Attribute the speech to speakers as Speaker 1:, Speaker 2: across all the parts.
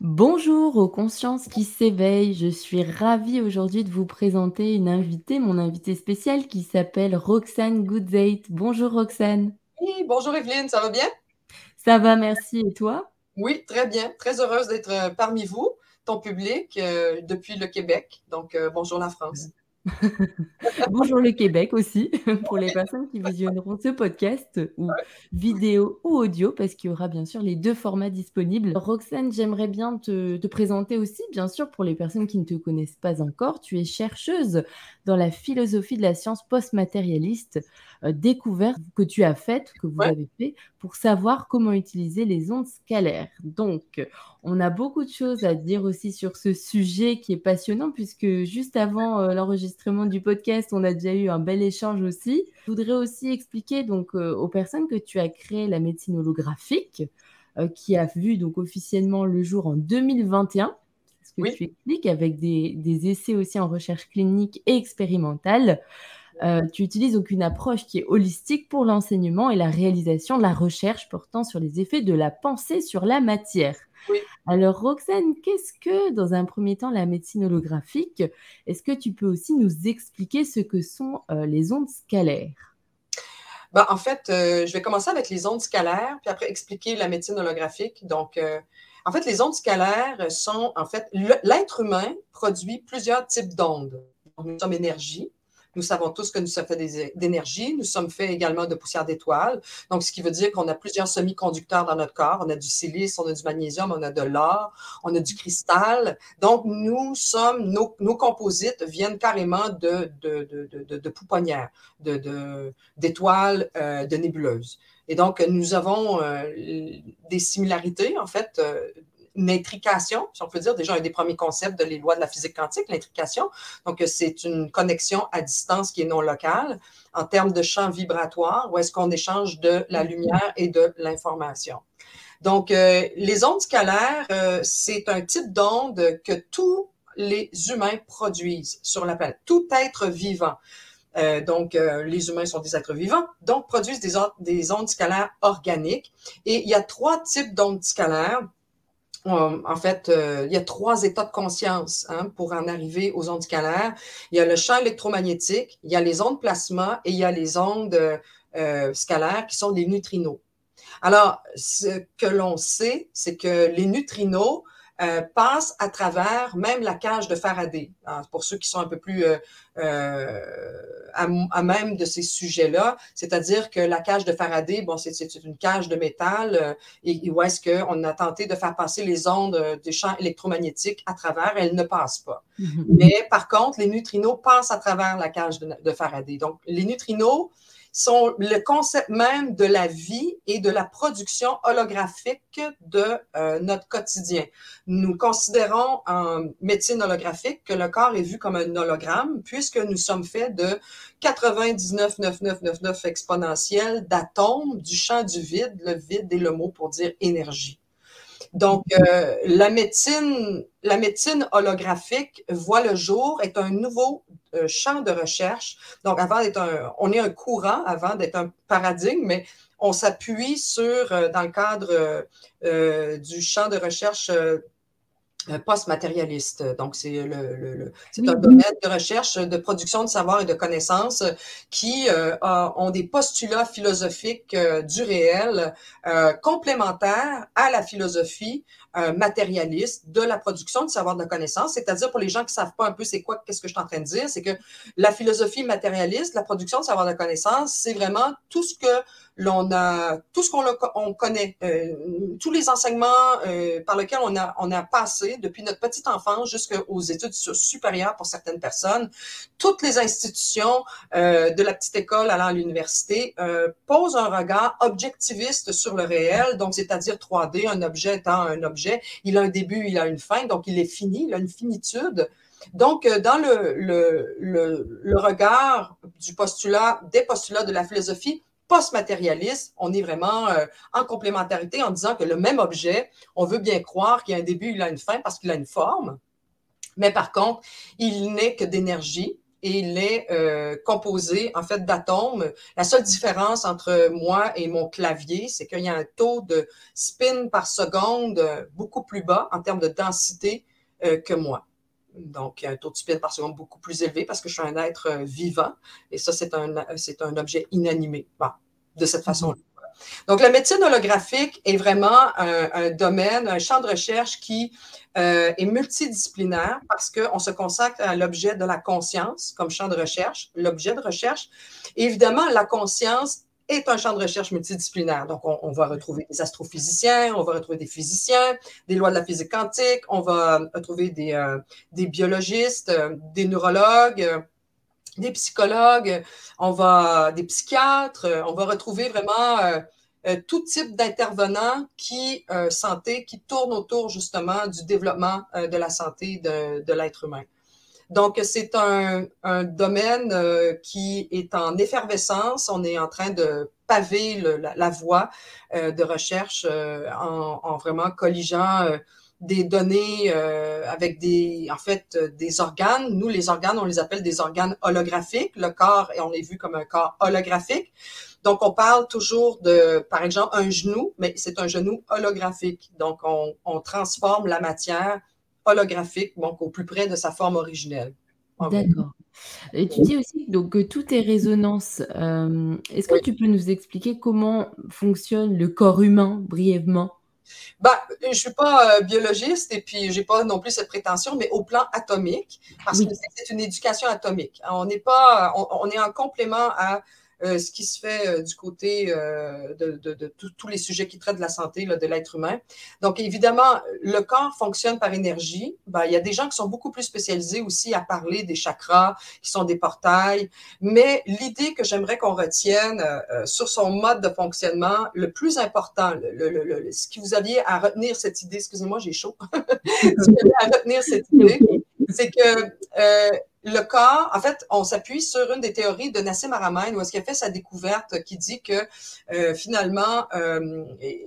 Speaker 1: Bonjour aux consciences qui s'éveillent. Je suis ravie aujourd'hui de vous présenter une invitée, mon invitée spéciale qui s'appelle Roxane Goodzeit. Bonjour Roxane.
Speaker 2: Oui, bonjour Evelyne, ça va bien?
Speaker 1: Ça va, merci. Et toi?
Speaker 2: Oui, très bien. Très heureuse d'être euh, parmi vous, ton public, euh, depuis le Québec. Donc, euh, bonjour la France.
Speaker 1: Bonjour le Québec aussi, pour les personnes qui visionneront ce podcast ou vidéo ou audio, parce qu'il y aura bien sûr les deux formats disponibles. Roxane, j'aimerais bien te, te, présenter aussi, bien sûr, pour les personnes qui ne te connaissent pas encore. Tu es chercheuse dans la philosophie de la science post-matérialiste, euh, découverte que tu as faite, que vous avez fait, pour savoir comment utiliser les ondes scalaires. Donc, on a beaucoup de choses à dire aussi sur ce sujet qui est passionnant, puisque juste avant euh, l'enregistrement du podcast, on a déjà eu un bel échange aussi. Je voudrais aussi expliquer donc euh, aux personnes que tu as créé la médecine holographique, euh, qui a vu donc officiellement le jour en 2021 ce que tu expliques, avec des, des, essais aussi en recherche clinique et expérimentale. Euh, tu utilises donc une approche qui est holistique pour l'enseignement et la réalisation de la recherche portant sur les effets de la pensée sur la matière.
Speaker 2: Oui.
Speaker 1: Alors, Roxane, qu'est-ce que, dans un premier temps, la médecine holographique Est-ce que tu peux aussi nous expliquer ce que sont euh, les ondes scalaires?
Speaker 2: Ben, En fait, euh, je vais commencer avec les ondes scalaires, puis après expliquer la médecine holographique. Donc, en fait, les ondes scalaires sont, en fait, l'être humain produit plusieurs types d'ondes. Nous sommes énergie, nous savons tous que nous sommes faits d'énergie. Nous sommes faits également de poussière d'étoiles. Donc, ce qui veut dire qu'on a plusieurs semi-conducteurs dans notre corps. On a du silice, on a du magnésium, on a de l'or, on a du cristal. Donc, nous sommes, nos, composites viennent carrément de, de, de, pouponnières, d'étoiles, de, euh, de nébuleuses. Et donc, nous avons euh, des similarités, en fait, euh, une intrication, si on peut dire, déjà un des premiers concepts de les lois de la physique quantique, l'intrication. Donc, c'est une connexion à distance qui est non locale en termes de champ vibratoire, où est-ce qu'on échange de la lumière et de l'information. Donc, euh, les ondes scalaires, euh, c'est un type d'onde que tous les humains produisent sur la planète, tout être vivant. Euh, donc, euh, les humains sont des êtres vivants, donc produisent des, des ondes scalaires organiques. Et il y a trois types d'ondes scalaires en fait, euh, il y a trois états de conscience hein, pour en arriver aux ondes scalaires. Il y a le champ électromagnétique, il y a les ondes plasma et il y a les ondes euh, scalaires qui sont des neutrinos. Alors, ce que l'on sait, c'est que les neutrinos euh, passe à travers même la cage de Faraday. Alors, pour ceux qui sont un peu plus euh, euh à, à, même de ces sujets-là, c'est-à-dire que la cage de Faraday, bon, c'est une cage de métal euh, et, où est-ce qu'on a tenté de faire passer les ondes des champs électromagnétiques à travers, elles ne passent pas. Mm-hmm. Mais par contre, les neutrinos passent à travers la cage de, de Faraday. Donc, les neutrinos, sont le concept même de la vie et de la production holographique de euh, notre quotidien. Nous considérons en médecine holographique que le corps est vu comme un hologramme puisque nous sommes faits de 99,9999 exponentiels d'atomes du champ du vide, le vide et le mot pour dire énergie. Donc, euh, la médecine, la médecine holographique voit le jour, est un nouveau champ de recherche. Donc, avant d'être un, on est un courant avant d'être un paradigme, mais on s'appuie sur, euh, dans le cadre euh, du champ de recherche post-matérialiste. Donc, c'est le, le, c'est un domaine de recherche, de production de savoir et de connaissances qui euh, ont des postulats philosophiques euh, du réel euh, complémentaires à la philosophie matérialiste de la production de savoir de connaissances. C'est-à-dire, pour les gens qui savent pas un peu c'est quoi, qu'est-ce que je suis en train de dire, c'est que la philosophie matérialiste, la production de savoir de connaissances, c'est vraiment tout ce que l'on a, tout ce qu'on on connaît, tous les enseignements par lesquels on a, on a passé depuis notre petite enfance jusqu'aux études supérieures pour certaines personnes. Toutes les institutions euh, de la petite école allant à l'université euh, posent un regard objectiviste sur le réel, donc c'est-à-dire 3D, un objet étant un objet. Il a un début, il a une fin, donc il est fini, il a une finitude. Donc, euh, dans le, le, le, le regard du postulat, des postulats de la philosophie, post-matérialiste, on est vraiment euh, en complémentarité en disant que le même objet, on veut bien croire qu'il y a un début, il a une fin parce qu'il a une forme, mais par contre, il n'est que d'énergie et il est euh, composé en fait d'atomes. La seule différence entre moi et mon clavier, c'est qu'il y a un taux de spin par seconde beaucoup plus bas en termes de densité euh, que moi. Donc, il y a un taux de spin par seconde beaucoup plus élevé parce que je suis un être vivant et ça, c'est un, c'est un objet inanimé. Bon, de cette façon-là. Donc, la médecine holographique est vraiment un, domaine, un champ de recherche qui euh, est multidisciplinaire parce qu'on se consacre à l'objet de la conscience comme champ de recherche, l'objet de recherche. évidemment, la conscience est un champ de recherche multidisciplinaire. Donc, on, va retrouver des astrophysiciens, on va retrouver des physiciens, des lois de la physique quantique, on va retrouver des, euh, des biologistes, euh, des neurologues, des psychologues, on va des psychiatres, on va retrouver vraiment euh, euh, tout type d'intervenants qui euh, santé qui tournent autour justement du développement de la santé de, l'être humain. Donc c'est un, domaine qui est en effervescence. On est en train de paver la, voie de recherche en, en, vraiment colligeant des données euh, avec des, en fait, euh, des organes. Nous, les organes, on les appelle des organes holographiques. Le corps, et on est vu comme un corps holographique. Donc, on parle toujours de, par exemple, un genou, mais c'est un genou holographique. Donc, on, on, transforme la matière holographique, donc au plus près de sa forme originelle.
Speaker 1: D'accord. Et tu dis aussi donc, que tout est résonance. Euh, est-ce que tu peux nous expliquer comment fonctionne le corps humain brièvement?
Speaker 2: Bah, je suis pas euh, biologiste et puis j'ai pas non plus cette prétention, mais au plan atomique, parce que c'est une éducation atomique. On n'est pas, on, est en complément à euh, ce qui se fait euh, du côté euh, de, de, de tous les sujets qui traitent de la santé là, de l'être humain. Donc, évidemment, le corps fonctionne par énergie. Ben, il y a des gens qui sont beaucoup plus spécialisés aussi à parler des chakras, qui sont des portails. Mais l'idée que j'aimerais qu'on retienne sur son mode de fonctionnement, le plus important, le, le, le, ce qui vous aviez à retenir cette idée, excusez-moi, j'ai chaud, ce que à retenir cette idée, c'est que euh, le corps, en fait, on s'appuie sur une des théories de Nassim Haramein, où est-ce qu'il a fait sa découverte, qui dit que euh, finalement, euh,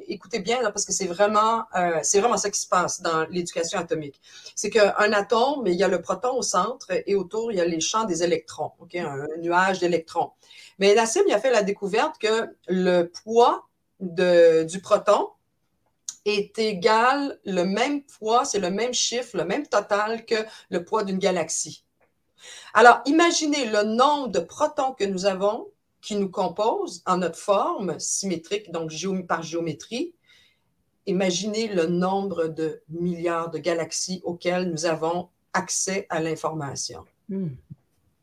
Speaker 2: écoutez bien, parce que c'est vraiment, euh, c'est vraiment ça qui se passe dans l'éducation atomique. C'est qu'un atome, il y a le proton au centre et autour, il y a les champs des électrons, un, nuage d'électrons. Mais Nassim, il a fait la découverte que le poids du proton est égal, le même poids, c'est le même chiffre, le même total que le poids d'une galaxie. Alors, imaginez le nombre de protons que nous avons qui nous composent en notre forme symétrique, donc par géométrie. Imaginez le nombre de milliards de galaxies auxquelles nous avons accès à l'information. Hmm.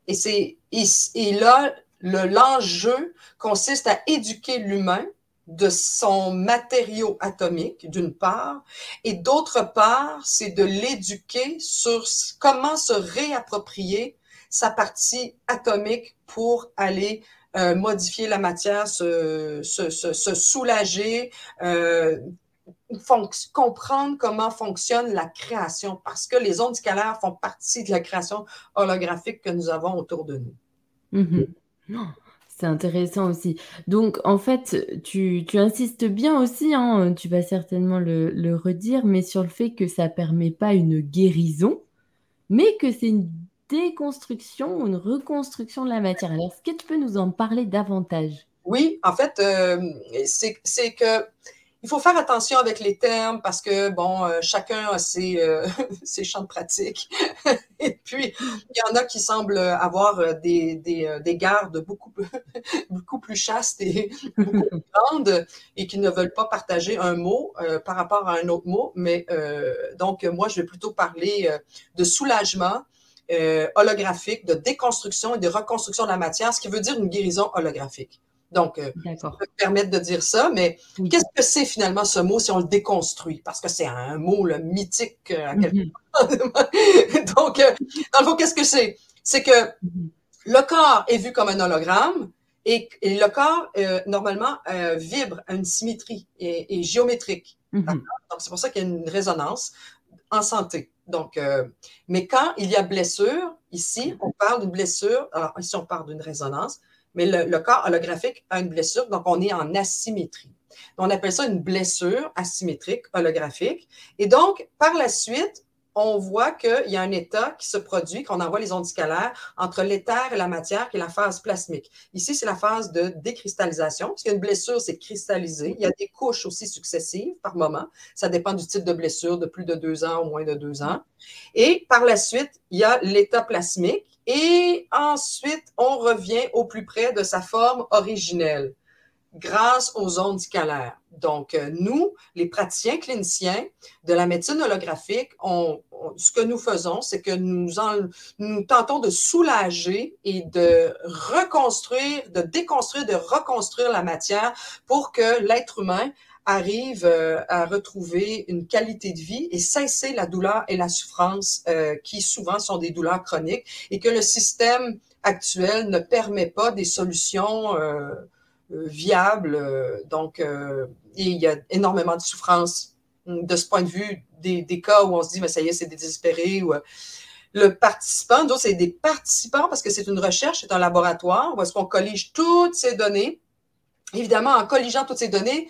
Speaker 2: Et, c'est, et, là, l'enjeu consiste à éduquer l'humain de son matériau atomique, d'une part, et d'autre part, c'est de l'éduquer sur comment se réapproprier sa partie atomique pour aller euh, modifier la matière, se, soulager, euh, comprendre comment fonctionne la création, parce que les ondes scalaires font partie de la création holographique que nous avons autour de nous.
Speaker 1: Mm-hmm. C'est intéressant aussi. Donc, en fait, tu, tu insistes bien aussi, hein, tu vas certainement le, le redire, mais sur le fait que ça ne permet pas une guérison, mais que c'est une déconstruction ou une reconstruction de la matière. Est-ce que tu peux nous en parler davantage?
Speaker 2: Oui, en fait, euh, c'est que il faut faire attention avec les termes parce que, bon, euh, chacun a ses, euh, ses, champs de pratique. Et puis, il y en a qui semblent avoir des, des, des gardes beaucoup, beaucoup plus chastes et beaucoup plus grandes et qui ne veulent pas partager un mot par rapport à un autre mot. Mais donc, moi, je vais plutôt parler de soulagement euh, holographique, de déconstruction et de reconstruction de la matière, ce qui veut dire une guérison holographique. Donc, euh, ça peut permettre de dire ça, mais qu'est-ce que c'est finalement ce mot si on le déconstruit? Parce que c'est un mot mythique euh, à quelque mm-hmm. Donc, euh, dans le fond, qu'est-ce que c'est? C'est que mm-hmm. le corps est vu comme un hologramme et, et le corps, normalement, vibre à une symétrie et, et géométrique. Mm-hmm. Donc, c'est pour ça qu'il y a une résonance en santé. Donc, euh, mais quand il y a blessure, ici, on parle d'une blessure, alors ici, on parle d'une résonance, mais le, corps holographique a une blessure, donc on est en asymétrie. On appelle ça une blessure asymétrique holographique. Et donc, par la suite, on voit qu'il y a un état qui se produit, qu'on envoie les ondes scalaires entre l'éther et la matière, qui est la phase plasmique. Ici, c'est la phase de décristallisation. Parce qu'une blessure, c'est cristallisé. Il y a des couches aussi successives par moment. Ça dépend du type de blessure, de plus de deux ans ou moins de deux ans. Et par la suite, il y a l'état plasmique. Et ensuite, on revient au plus près de sa forme originelle grâce aux ondes scalaires. Donc, euh, nous, les praticiens cliniciens de la médecine holographique, ce que nous faisons, c'est que nous, tentons de soulager et de reconstruire, de déconstruire, de reconstruire la matière pour que l'être humain arrive euh, à retrouver une qualité de vie et cesser la douleur et la souffrance euh, qui souvent sont des douleurs chroniques et que le système actuel ne permet pas des solutions viable. Euh, donc, euh, il y a énormément de souffrance de ce point de vue, des, des cas où on se dit, mais ça y est, c'est désespéré. Ou, le participant, donc c'est des participants parce que c'est une recherche, c'est un laboratoire où est-ce qu'on collige toutes ces données. Évidemment, en colligeant toutes ces données,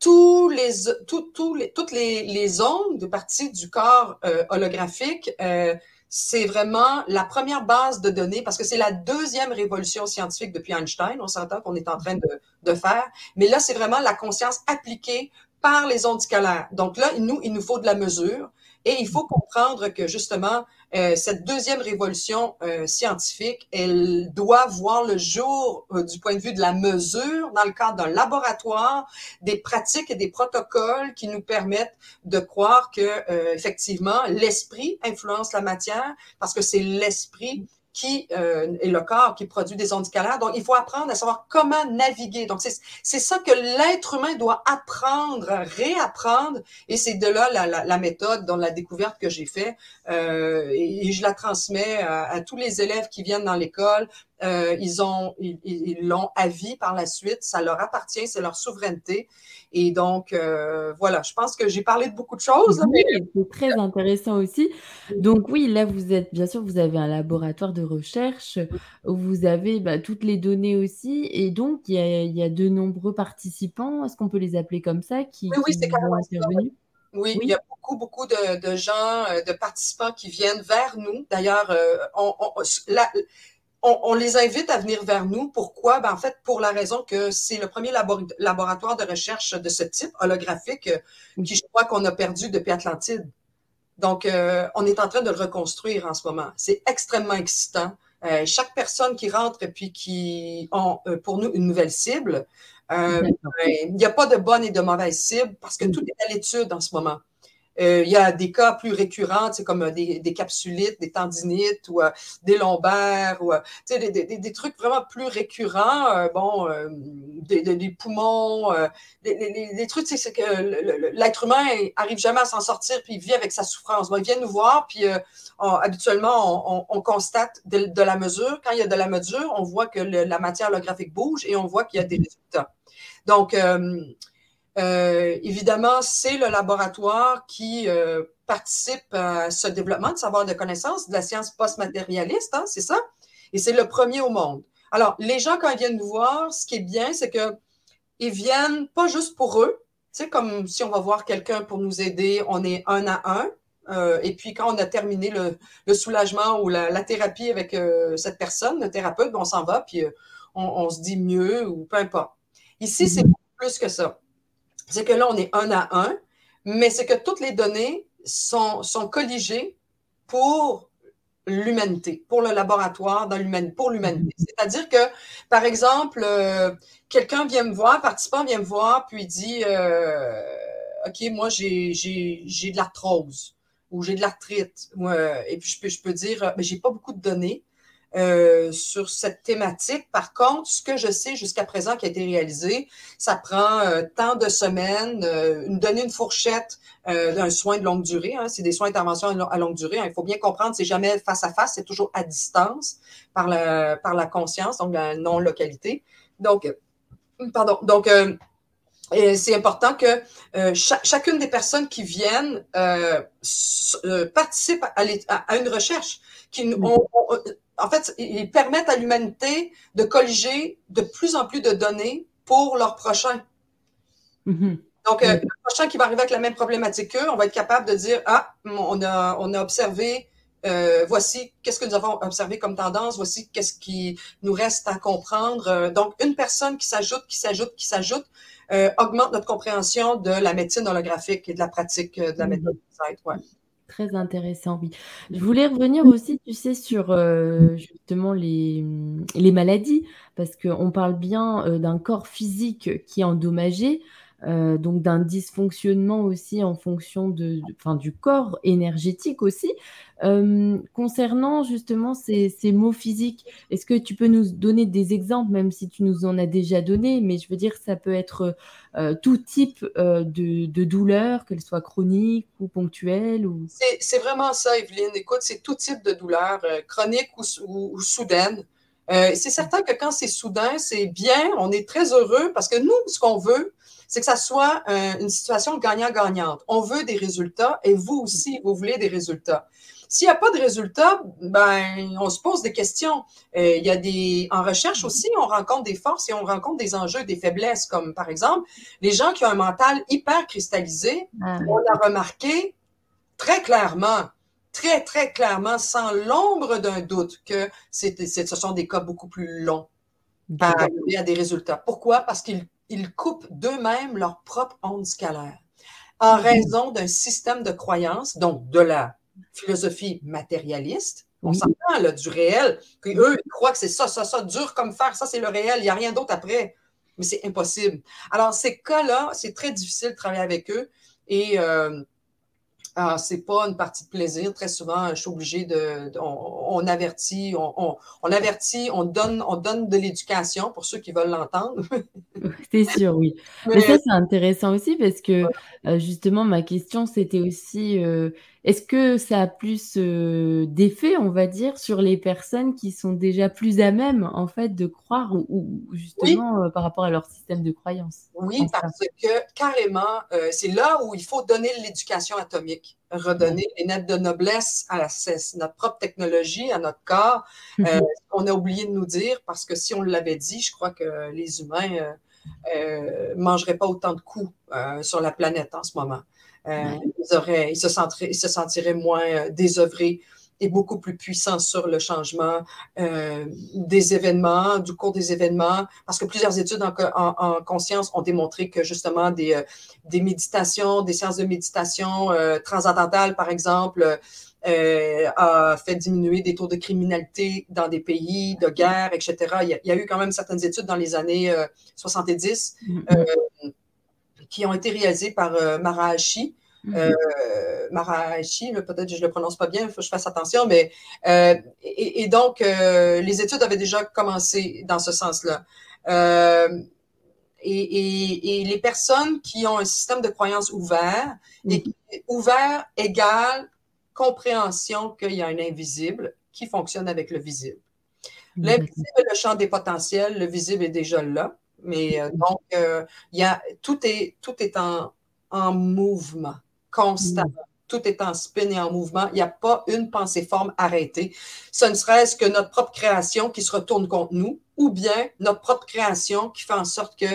Speaker 2: tous les, tout, toutes les, les ondes de partie du corps holographique euh, c'est vraiment la première base de données parce que c'est la deuxième révolution scientifique depuis Einstein, on s'entend qu'on est en train de, de faire. Mais là, c'est vraiment la conscience appliquée par les ondes scalaires. Donc là, nous, il nous faut de la mesure. Et il faut comprendre que justement, euh, cette deuxième révolution euh, scientifique, elle doit voir le jour euh, du point de vue de la mesure dans le cadre d'un laboratoire, des pratiques et des protocoles qui nous permettent de croire que effectivement l'esprit influence la matière parce que c'est l'esprit qui euh, est le corps qui produit des ondes scalaires. Donc, il faut apprendre à savoir comment naviguer. Donc, c'est ça que l'être humain doit apprendre, réapprendre. Et c'est de là la, la, la, méthode, dans la découverte que j'ai fait. Euh, et, je la transmets à, à, tous les élèves qui viennent dans l'école. Euh, ils ont, ils l'ont à vie par la suite. Ça leur appartient, c'est leur souveraineté. Et donc, euh, voilà, je pense que j'ai parlé de beaucoup de choses.
Speaker 1: Oui, c'est très intéressant aussi. Donc oui, là, vous êtes, bien sûr, vous avez un laboratoire de recherche où vous avez bah, toutes les données aussi. Et donc, il y a, il y a de nombreux participants, est-ce qu'on peut les appeler comme ça, qui,
Speaker 2: oui, oui,
Speaker 1: qui
Speaker 2: vont intervenir? Oui, il y a beaucoup, beaucoup de, de, gens, euh, de participants qui viennent vers nous. D'ailleurs, euh, on, on, la, on, les invite à venir vers nous. Pourquoi? Ben, en fait, pour la raison que c'est le premier laboratoire de recherche de ce type, holographique, euh, qui je crois qu'on a perdu depuis Atlantide. Donc, euh, on est en train de le reconstruire en ce moment. C'est extrêmement excitant. Euh, chaque personne qui rentre et puis qui ont pour nous une nouvelle cible, ben, il n'y a pas de bonne et de mauvaise cible parce que tout est à l'étude en ce moment. Euh, il y a des cas plus récurrents, comme euh, des, des, capsulites, des tendinites ou euh, des lombaires, ou des, des, des, trucs vraiment plus récurrents, bon, des, poumons, des, trucs, c'est que l'être humain arrive jamais à s'en sortir, puis il vit avec sa souffrance. Bon, il vient nous voir, puis habituellement, on, on, constate de, de, la mesure. Quand il y a de la mesure, on voit que la matière holographique bouge et on voit qu'il y a des résultats. Donc, euh, évidemment, c'est le laboratoire qui euh, participe à ce développement de savoir de connaissances de la science post-matérialiste, hein, c'est ça? Et c'est le premier au monde. Alors, les gens, quand ils viennent nous voir, ce qui est bien, c'est qu'ils viennent pas juste pour eux, tu sais, comme si on va voir quelqu'un pour nous aider, on est un à un. Euh, et puis, quand on a terminé le, le soulagement ou la, la thérapie avec euh, cette personne, le thérapeute, on s'en va, puis euh, on, on, se dit mieux ou peu importe. Ici, c'est mm-hmm. plus que ça c'est que là, on est un à un, mais c'est que toutes les données sont, sont colligées pour l'humanité, pour le laboratoire dans pour l'humanité. Mm-hmm. C'est-à-dire que, par exemple, euh, quelqu'un vient me voir, un participant vient me voir, puis il dit euh, OK, moi, j'ai de l'arthrose ou j'ai de l'arthrite. et puis, je peux, je peux dire, mais j'ai pas beaucoup de données. Euh, sur cette thématique. Par contre, ce que je sais jusqu'à présent qui a été réalisé, ça prend euh, tant de semaines, euh, une, donner une fourchette d'un soin de longue durée. Hein, c'est des soins d'intervention à longue durée. Hein. il faut bien comprendre, c'est jamais face à face, c'est toujours à distance par la, par la conscience, donc la non-localité. Donc, pardon. Donc, c'est important que chacune des personnes qui viennent euh, participe à, à, une recherche. Qui, on, en fait, ils permettent à l'humanité de colliger de plus en plus de données pour leurs prochains.
Speaker 1: Mm-hmm.
Speaker 2: Donc, euh, le prochain qui va arriver avec la même problématique qu'eux, on va être capable de dire, ah, on a, on a observé, euh, voici qu'est-ce que nous avons observé comme tendance, voici qu'est-ce qui nous reste à comprendre. Euh, donc, une personne qui s'ajoute, qui s'ajoute, qui s'ajoute, euh, augmente notre compréhension de la médecine holographique et de la pratique de la méthode ouais.
Speaker 1: Très intéressant, oui. Je voulais revenir aussi, tu sais, sur euh, justement les, maladies, parce qu'on parle bien euh, d'un corps physique qui est endommagé, euh, donc d'un dysfonctionnement aussi en fonction de, enfin, du corps énergétique aussi. Euh, concernant justement ces, ces, mots physiques, est-ce que tu peux nous donner des exemples, même si tu nous en as déjà donné, mais je veux dire, ça peut être euh, tout type de, de, douleur, qu'elle soit chronique ou ponctuelle ou...
Speaker 2: C'est vraiment ça, Evelyne. Écoute, c'est tout type de douleur, chronique ou, ou, ou soudaine. c'est certain que quand c'est soudain, c'est bien, on est très heureux parce que nous, ce qu'on veut, c'est que ça soit une situation gagnant-gagnante. On veut des résultats et vous aussi, vous voulez des résultats. S'il n'y a pas de résultats, ben, on se pose des questions. Euh, il y a des, en recherche aussi, on rencontre des forces et on rencontre des enjeux, des faiblesses, comme par exemple, les gens qui ont un mental hyper cristallisé, ah. on a remarqué très clairement, très, très clairement, sans l'ombre d'un doute, que c'est, ce sont des cas beaucoup plus longs à arriver à des résultats. Pourquoi? Parce qu'ils ils coupent d'eux-mêmes leur propre onde scalaire en raison d'un système de croyance, donc de la philosophie matérialiste. On s'entend là, du réel, qu'eux, ils croient que c'est ça, ça, ça, dur comme fer, ça, c'est le réel, il n'y a rien d'autre après. Mais c'est impossible. Alors, ces cas-là, c'est très difficile de travailler avec eux. Et euh, ah, c'est pas une partie de plaisir. Très souvent, je suis obligée de. on, avertit, on, on, avertit, on donne, on donne de l'éducation pour ceux qui veulent l'entendre.
Speaker 1: c'est sûr, oui. Mais, ça, c'est intéressant aussi parce que euh, justement, ma question, c'était aussi euh, est-ce que ça a plus euh, d'effet, on va dire, sur les personnes qui sont déjà plus à même, en fait, de croire ou, justement par rapport à leur système de croyance
Speaker 2: Oui, parce que carrément, c'est là où il faut donner l'éducation atomique redonner les lettres de noblesse à notre propre technologie, à notre corps. Euh, on a oublié de nous dire, parce que si on l'avait dit, je crois que les humains ne euh, euh, mangeraient pas autant de coups sur la planète en ce moment. Ils, auraient, ils, se sentiraient, ils se sentiraient moins désœuvrés est beaucoup plus puissant sur le changement euh, des événements, du cours des événements, parce que plusieurs études en, en, conscience ont démontré que justement des, euh, des méditations, des séances de méditation euh, par exemple, euh, a fait diminuer des taux de criminalité dans des pays de guerre, etc. Il y a, il y a eu quand même certaines études dans les années 70 mm-hmm. Qui ont été réalisées par Marahashi, euh, mhm. Marahashi, peut-être que je le prononce pas bien, il faut que je fasse attention, mais euh, et, donc euh, les études avaient déjà commencé dans ce sens-là. Euh, et, et, les personnes qui ont un système de croyance ouvert, et, ouvert égale compréhension qu'il y a un invisible qui fonctionne avec le visible. L'invisible est le champ des potentiels, le visible est déjà là, mais donc il y a tout est tout est en, en mouvement constamment. Mm. Tout est en spin et en mouvement. Il n'y a pas une pensée forme arrêtée. Ce ne serait-ce que notre propre création qui se retourne contre nous ou bien notre propre création qui fait en sorte que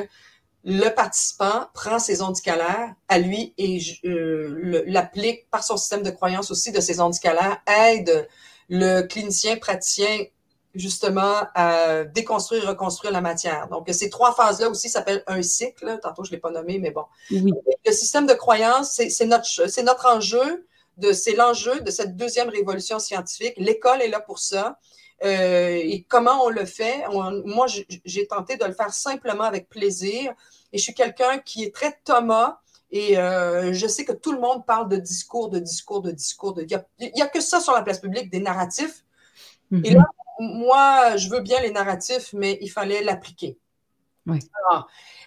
Speaker 2: le participant prend ses ondes scalaires à lui et euh, l'applique par son système de croyance aussi de ses ondes scalaires, aide le clinicien praticien justement à déconstruire et reconstruire la matière. Donc, ces trois phases-là aussi s'appellent un cycle. Tantôt, je ne l'ai pas nommé, mais bon. Le système de croyance, c'est notre, notre enjeu, c'est l'enjeu de cette deuxième révolution scientifique. L'école est là pour ça. Euh, et comment on le fait? moi, j'ai tenté de le faire simplement avec plaisir. Et je suis quelqu'un qui est très Thomas. Et euh, je sais que tout le monde parle de discours, de discours, de discours. De... Il n'y a, que ça sur la place publique, des narratifs. Et là, moi, je veux bien les narratifs, mais il fallait l'appliquer.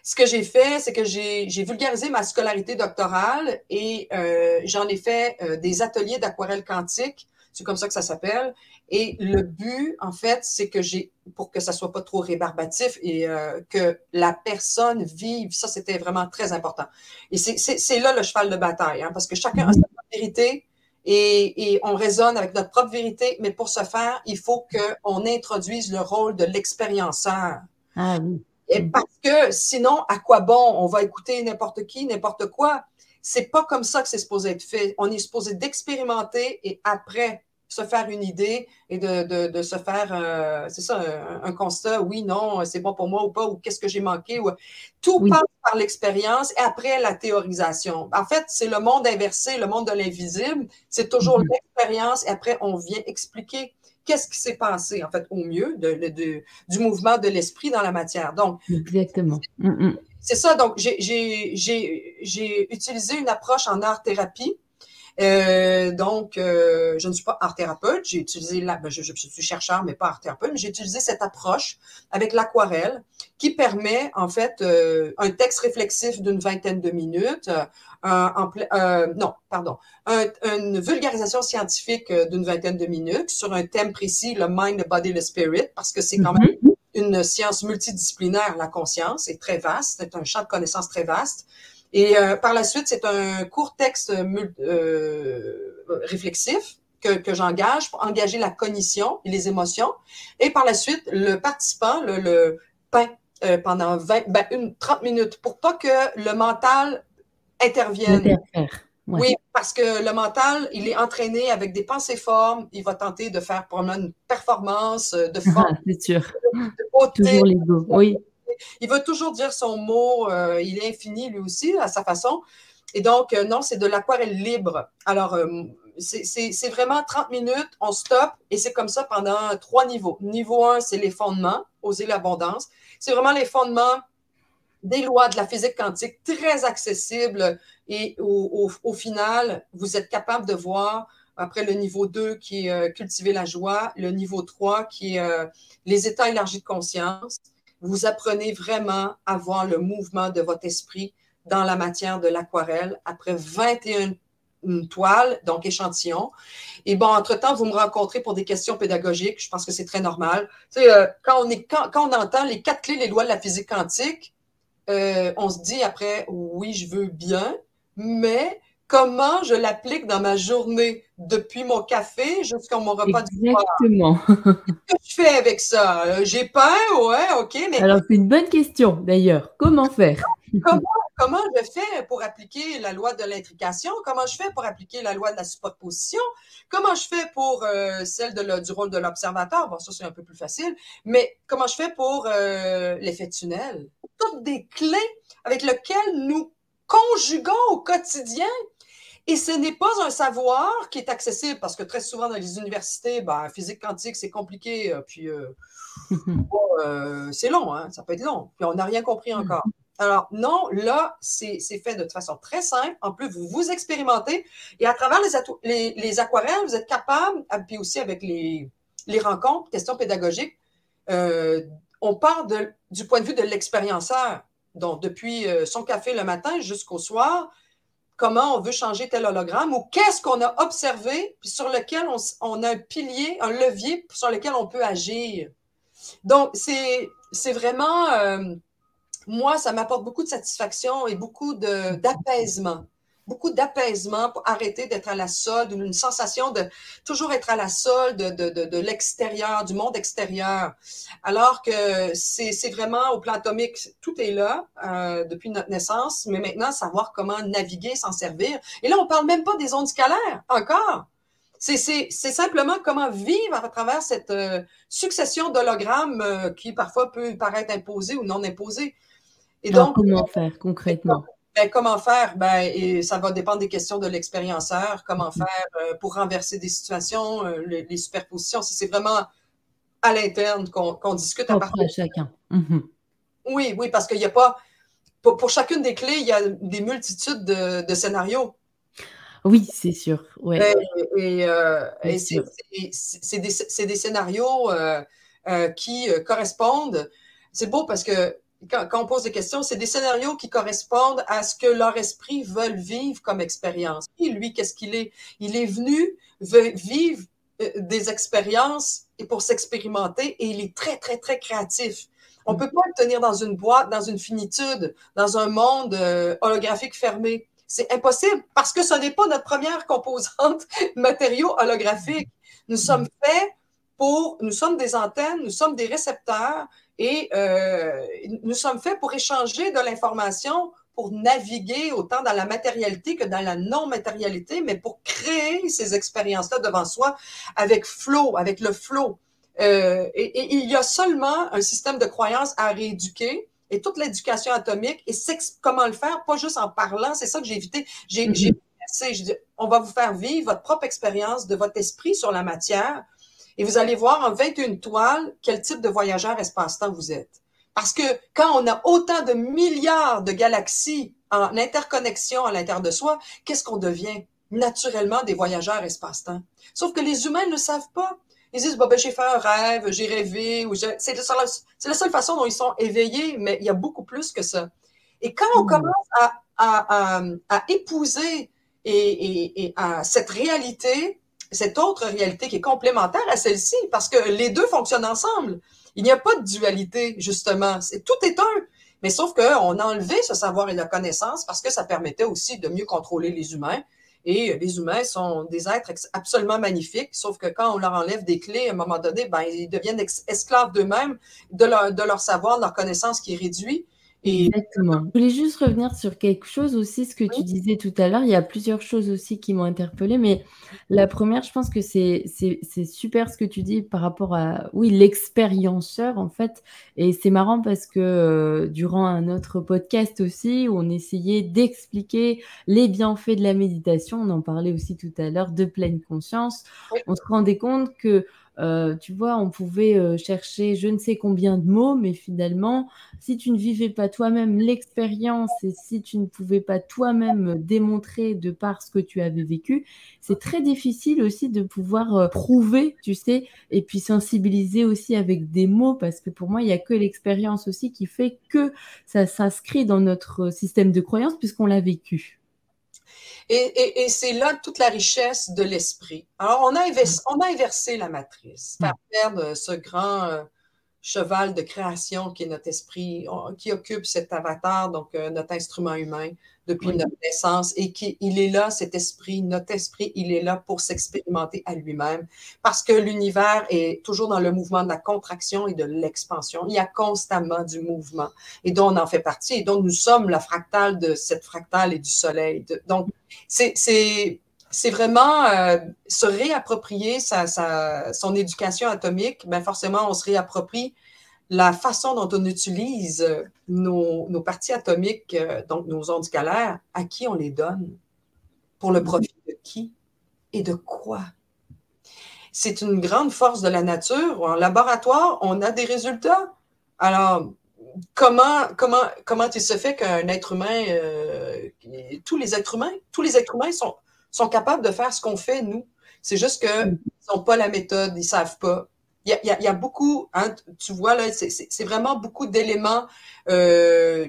Speaker 2: ce que j'ai fait, c'est que j'ai vulgarisé ma scolarité doctorale et euh, j'en ai fait euh, des ateliers d'aquarelle quantique. C'est comme ça que ça s'appelle. Et le but, en fait, c'est que j'ai, pour que ça soit pas trop rébarbatif et euh, que la personne vive, ça c'était vraiment très important. Et c'est là le cheval de bataille, hein, parce que chacun a sa vérité, et, on raisonne avec notre propre vérité, mais pour ce faire, il faut qu'on introduise le rôle de l'expérienceur.
Speaker 1: Ah oui.
Speaker 2: Et parce que sinon, à quoi bon? On va écouter n'importe qui, n'importe quoi. C'est pas comme ça que c'est supposé être fait. On est supposé d'expérimenter et après se faire une idée et de, se faire, euh, c'est ça, un, constat, oui, non, c'est bon pour moi ou pas, ou qu'est-ce que j'ai manqué. Ou... Tout passe par l'expérience et après la théorisation. En fait, c'est le monde inversé, le monde de l'invisible. C'est toujours mm-hmm. l'expérience et après, on vient expliquer qu'est-ce qui s'est passé, en fait, au mieux de, du mouvement de l'esprit dans la matière. Donc,
Speaker 1: exactement.
Speaker 2: C'est ça. Donc, j'ai utilisé une approche en art-thérapie euh, donc, euh, je ne suis pas art thérapeute. J'ai utilisé la, ben, je, suis chercheur, mais pas art thérapeute, mais j'ai utilisé cette approche avec l'aquarelle qui permet en fait euh, un texte réflexif d'une vingtaine de minutes, en, non, pardon, une vulgarisation scientifique d'une vingtaine de minutes sur un thème précis, le mind, the body, the spirit, parce que c'est quand même mm-hmm. une science multidisciplinaire, la conscience, c'est très vaste, c'est un champ de connaissances très vaste. Et euh, par la suite, c'est un court texte euh, réflexif que, que j'engage pour engager la cognition et les émotions. Et par la suite, le participant le, le peint euh, pendant 20, ben, une, 30 minutes pour pas que le mental intervienne. Oui, parce que le mental, il est entraîné avec des pensées formes. Il va tenter de faire pour une performance de forme.
Speaker 1: c'est sûr. Toujours les deux. Oui.
Speaker 2: Il veut toujours dire son mot, euh, il est infini lui aussi à sa façon. Et donc, euh, non, c'est de l'aquarelle libre. Alors, euh, c'est vraiment 30 minutes, on stoppe et c'est comme ça pendant trois niveaux. Niveau 1, c'est les fondements, oser l'abondance. C'est vraiment les fondements des lois de la physique quantique très accessibles et au, final, vous êtes capable de voir après le niveau 2 qui est cultiver la joie, le niveau 3 qui est les états élargis de conscience, vous apprenez vraiment à voir le mouvement de votre esprit dans la matière de l'aquarelle après 21 toiles, donc échantillons. Et bon, entre-temps, vous me rencontrez pour des questions pédagogiques. Je pense que c'est très normal. Tu sais, euh, quand, on est, quand, on entend les quatre clés, les lois de la physique quantique, euh, on se dit après, oui, je veux bien, mais comment je l'applique dans ma journée, depuis mon café jusqu'à mon repas du soir?
Speaker 1: Exactement.
Speaker 2: Qu'est-ce que je fais avec ça? Euh, j'ai peur, ouais, OK, mais...
Speaker 1: Alors, c'est une bonne question, d'ailleurs. Comment faire?
Speaker 2: comment, je fais pour appliquer la loi de l'intrication? Comment je fais pour appliquer la loi de la superposition? Comment je fais pour euh, celle de du rôle de l'observateur? Bon, ça, c'est un peu plus facile. Mais comment je fais pour euh, l'effet tunnel? Toutes des clés avec lesquelles nous conjuguons au quotidien et ce n'est pas un savoir qui est accessible parce que très souvent dans les universités, ben, physique quantique, c'est compliqué, euh, puis euh, euh, c'est long, hein, ça peut être long, puis on n'a rien compris mm. encore. Alors, non, là, c'est fait de façon très simple. En plus, vous vous expérimentez et à travers les, les, aquarelles, vous êtes capable, puis aussi avec les, les rencontres, questions pédagogiques, on part de, du point de vue de l'expérienceur. Donc, depuis son café le matin jusqu'au soir, comment on veut changer tel hologramme ou qu'est-ce qu'on a observé puis sur lequel on, a un pilier, un levier sur lequel on peut agir. Donc, c'est vraiment, euh, moi, ça m'apporte beaucoup de satisfaction et beaucoup d'apaisement beaucoup d'apaisement pour arrêter d'être à la solde, une sensation de toujours être à la solde de, de, de, l'extérieur, du monde extérieur. Alors que c'est vraiment au plan atomique, tout est là euh, depuis notre naissance, mais maintenant, savoir comment naviguer, s'en servir. Et là, on parle même pas des ondes scalaires encore. C'est simplement comment vivre à travers cette euh, succession d'hologrammes euh, qui parfois peut paraître imposée ou non imposée.
Speaker 1: Et donc, comment faire concrètement?
Speaker 2: Ben, comment faire? Ben, et ça va dépendre des questions de l'expérienceur. Comment mm-hmm. faire euh, pour renverser des situations, euh, les, superpositions? Si c'est vraiment à l'interne qu'on discute
Speaker 1: à partir de chacun. Mm-hmm.
Speaker 2: Oui, oui, parce qu'il n'y a pas. Pour, chacune des clés, il y a des multitudes de, scénarios.
Speaker 1: Oui, c'est sûr. Ouais.
Speaker 2: Et, euh, c'est des, des, scénarios qui correspondent. C'est beau parce que quand, on pose des questions, c'est des scénarios qui correspondent à ce que leur esprit veut vivre comme expérience. Et lui, qu'est-ce qu'il est? Il est venu vivre euh, des expériences et pour s'expérimenter et il est très, très, très créatif. On peut pas le tenir dans une boîte, dans une finitude, dans un monde euh, holographique fermé. C'est impossible parce que ce n'est pas notre première composante matériaux holographiques. Nous sommes faits pour, nous sommes des antennes, nous sommes des récepteurs Et euh, nous sommes faits pour échanger de l'information, pour naviguer autant dans la matérialité que dans la non-matérialité, mais pour créer ces expériences-là devant soi avec flow, avec le flow. Euh, et, il y a seulement un système de croyances à rééduquer et toute l'éducation atomique et comment le faire, pas juste en parlant, c'est ça que j'ai évité. J'ai mm on va vous faire vivre votre propre expérience de votre esprit sur la matière et vous allez voir en 21 toiles quel type de voyageur espace-temps vous êtes. Parce que quand on a autant de milliards de galaxies en interconnexion à l'intérieur de soi, qu'est-ce qu'on devient? Naturellement des voyageurs espace-temps. Sauf que les humains ne le savent pas. Ils disent, bah, ben, j'ai fait un rêve, j'ai rêvé, ou c'est la seule façon dont ils sont éveillés, mais il y a beaucoup plus que ça. Et quand on hmm. commence à, à, à, épouser et, et, à cette réalité, cette autre réalité qui est complémentaire à celle-ci, parce que les deux fonctionnent ensemble. Il n'y a pas de dualité, justement. Tout est un. Mais sauf qu'on a enlevé ce savoir et la connaissance parce que ça permettait aussi de mieux contrôler les humains. Et les humains sont des êtres absolument magnifiques, sauf que quand on leur enlève des clés, à un moment donné, ben, ils deviennent esclaves d'eux-mêmes, de leur, de leur savoir, de leur connaissance qui est
Speaker 1: Exactement. Je voulais juste revenir sur quelque chose aussi, ce que tu disais tout à l'heure. Il y a plusieurs choses aussi qui m'ont interpellée, mais la première, je pense que c'est super ce que tu dis par rapport à, oui, l'expérienceur, en fait. Et c'est marrant parce que euh, durant un autre podcast aussi, où on essayait d'expliquer les bienfaits de la méditation, on en parlait aussi tout à l'heure, de pleine conscience, on se rendait compte que euh, tu vois, on pouvait euh, chercher je ne sais combien de mots, mais finalement, si tu ne vivais pas toi-même l'expérience et si tu ne pouvais pas toi-même démontrer de par ce que tu avais vécu, c'est très difficile aussi de pouvoir euh, prouver, tu sais, et puis sensibiliser aussi avec des mots, parce que pour moi, il n'y a que l'expérience aussi qui fait que ça s'inscrit dans notre système de croyance puisqu'on l'a vécu.
Speaker 2: Et, c'est là toute la richesse de l'esprit. Alors, on a, inversé, on a inversé la matrice, faire perdre ce grand euh, cheval de création qui est notre esprit, qui occupe cet avatar, donc euh, notre instrument humain, depuis notre naissance et qu'il est là, cet esprit, notre esprit, il est là pour s'expérimenter à lui-même parce que l'univers est toujours dans le mouvement de la contraction et de l'expansion. Il y a constamment du mouvement et dont on en fait partie et dont nous sommes la fractale de cette fractale et du soleil. donc, c'est c'est vraiment euh, se réapproprier sa, sa, son éducation atomique. Ben forcément, on se réapproprie la façon dont on utilise euh, nos, parties atomiques, euh, donc nos ondes scalaires, à qui on les donne, pour le profit de qui? Et de quoi? C'est une grande force de la nature. En laboratoire, on a des résultats. Alors, comment, comment, comment il se fait qu'un être humain, euh, tous les êtres humains, tous les êtres humains sont, sont capables de faire ce qu'on fait, nous? C'est juste qu'ils n'ont pas la méthode, ils ne savent pas il y a, beaucoup, hein, tu vois, là, c'est vraiment beaucoup d'éléments, euh,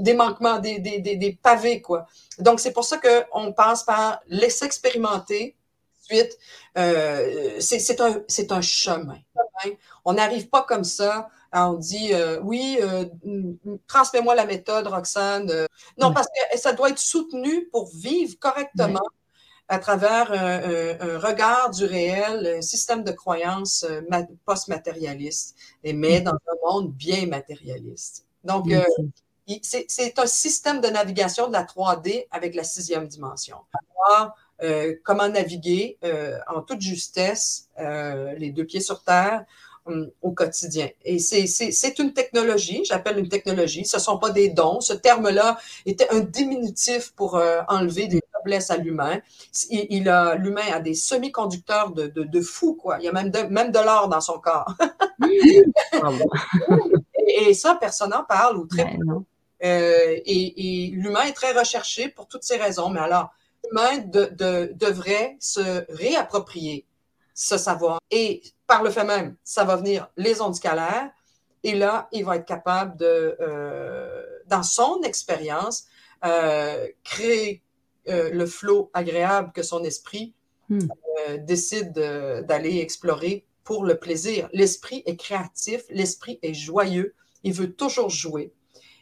Speaker 2: des manquements, des, des, des, pavés, quoi. Donc, c'est pour ça qu'on passe par laisser expérimenter. Ensuite, euh, c'est un, un chemin. On n'arrive pas comme ça. on dit, euh, oui, euh, transmets-moi la méthode, Roxane. Non, parce que ça doit être soutenu pour vivre correctement à travers un, regard du réel, un système de croyances euh, post-matérialiste, mais dans un monde bien matérialiste. Donc, euh, c'est un système de navigation de la 3D avec la sixième dimension. Euh, comment naviguer en toute justesse, les deux pieds sur terre, hum, au quotidien. Et c'est une technologie, j'appelle une technologie, ce ne sont pas des dons. Ce terme-là était un diminutif pour enlever des blesse à l'humain. Il, a, l'humain a des semi-conducteurs de, de, fou, quoi. Il y a même de, même de l'or dans son corps. et, ça, personne n'en parle ou très peu. Euh, et, l'humain est très recherché pour toutes ces raisons. Mais alors, l'humain devrait se réapproprier ce savoir. Et par le fait même, ça va venir les ondes scalaires. Et là, il va être capable de, euh, dans son expérience, euh, créer euh, le flot agréable que son esprit hmm. décide d'aller explorer pour le plaisir. L'esprit est créatif, l'esprit est joyeux, il veut toujours jouer.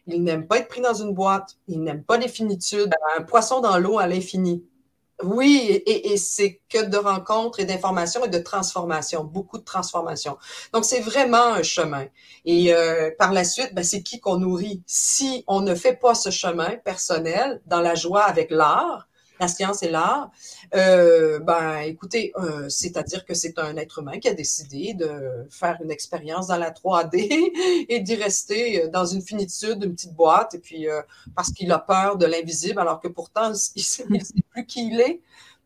Speaker 2: Il n'aime pas être pris dans une boîte, il n'aime pas les finitudes. Un poisson dans l'eau à l'infini. Oui, et, c'est que de rencontres et d'informations et de transformations, beaucoup de transformations. Donc, c'est vraiment un chemin. Et euh, par la suite, ben, c'est qui qu'on nourrit? Si on ne fait pas ce chemin personnel dans la joie avec l'art, la science et l'art, euh, ben écoutez, euh, c'est-à-dire que c'est un être humain qui a décidé de faire une expérience dans la 3D et d'y rester dans une finitude, une petite boîte, et puis euh, parce qu'il a peur de l'invisible, alors que pourtant il ne sait, plus qui il est.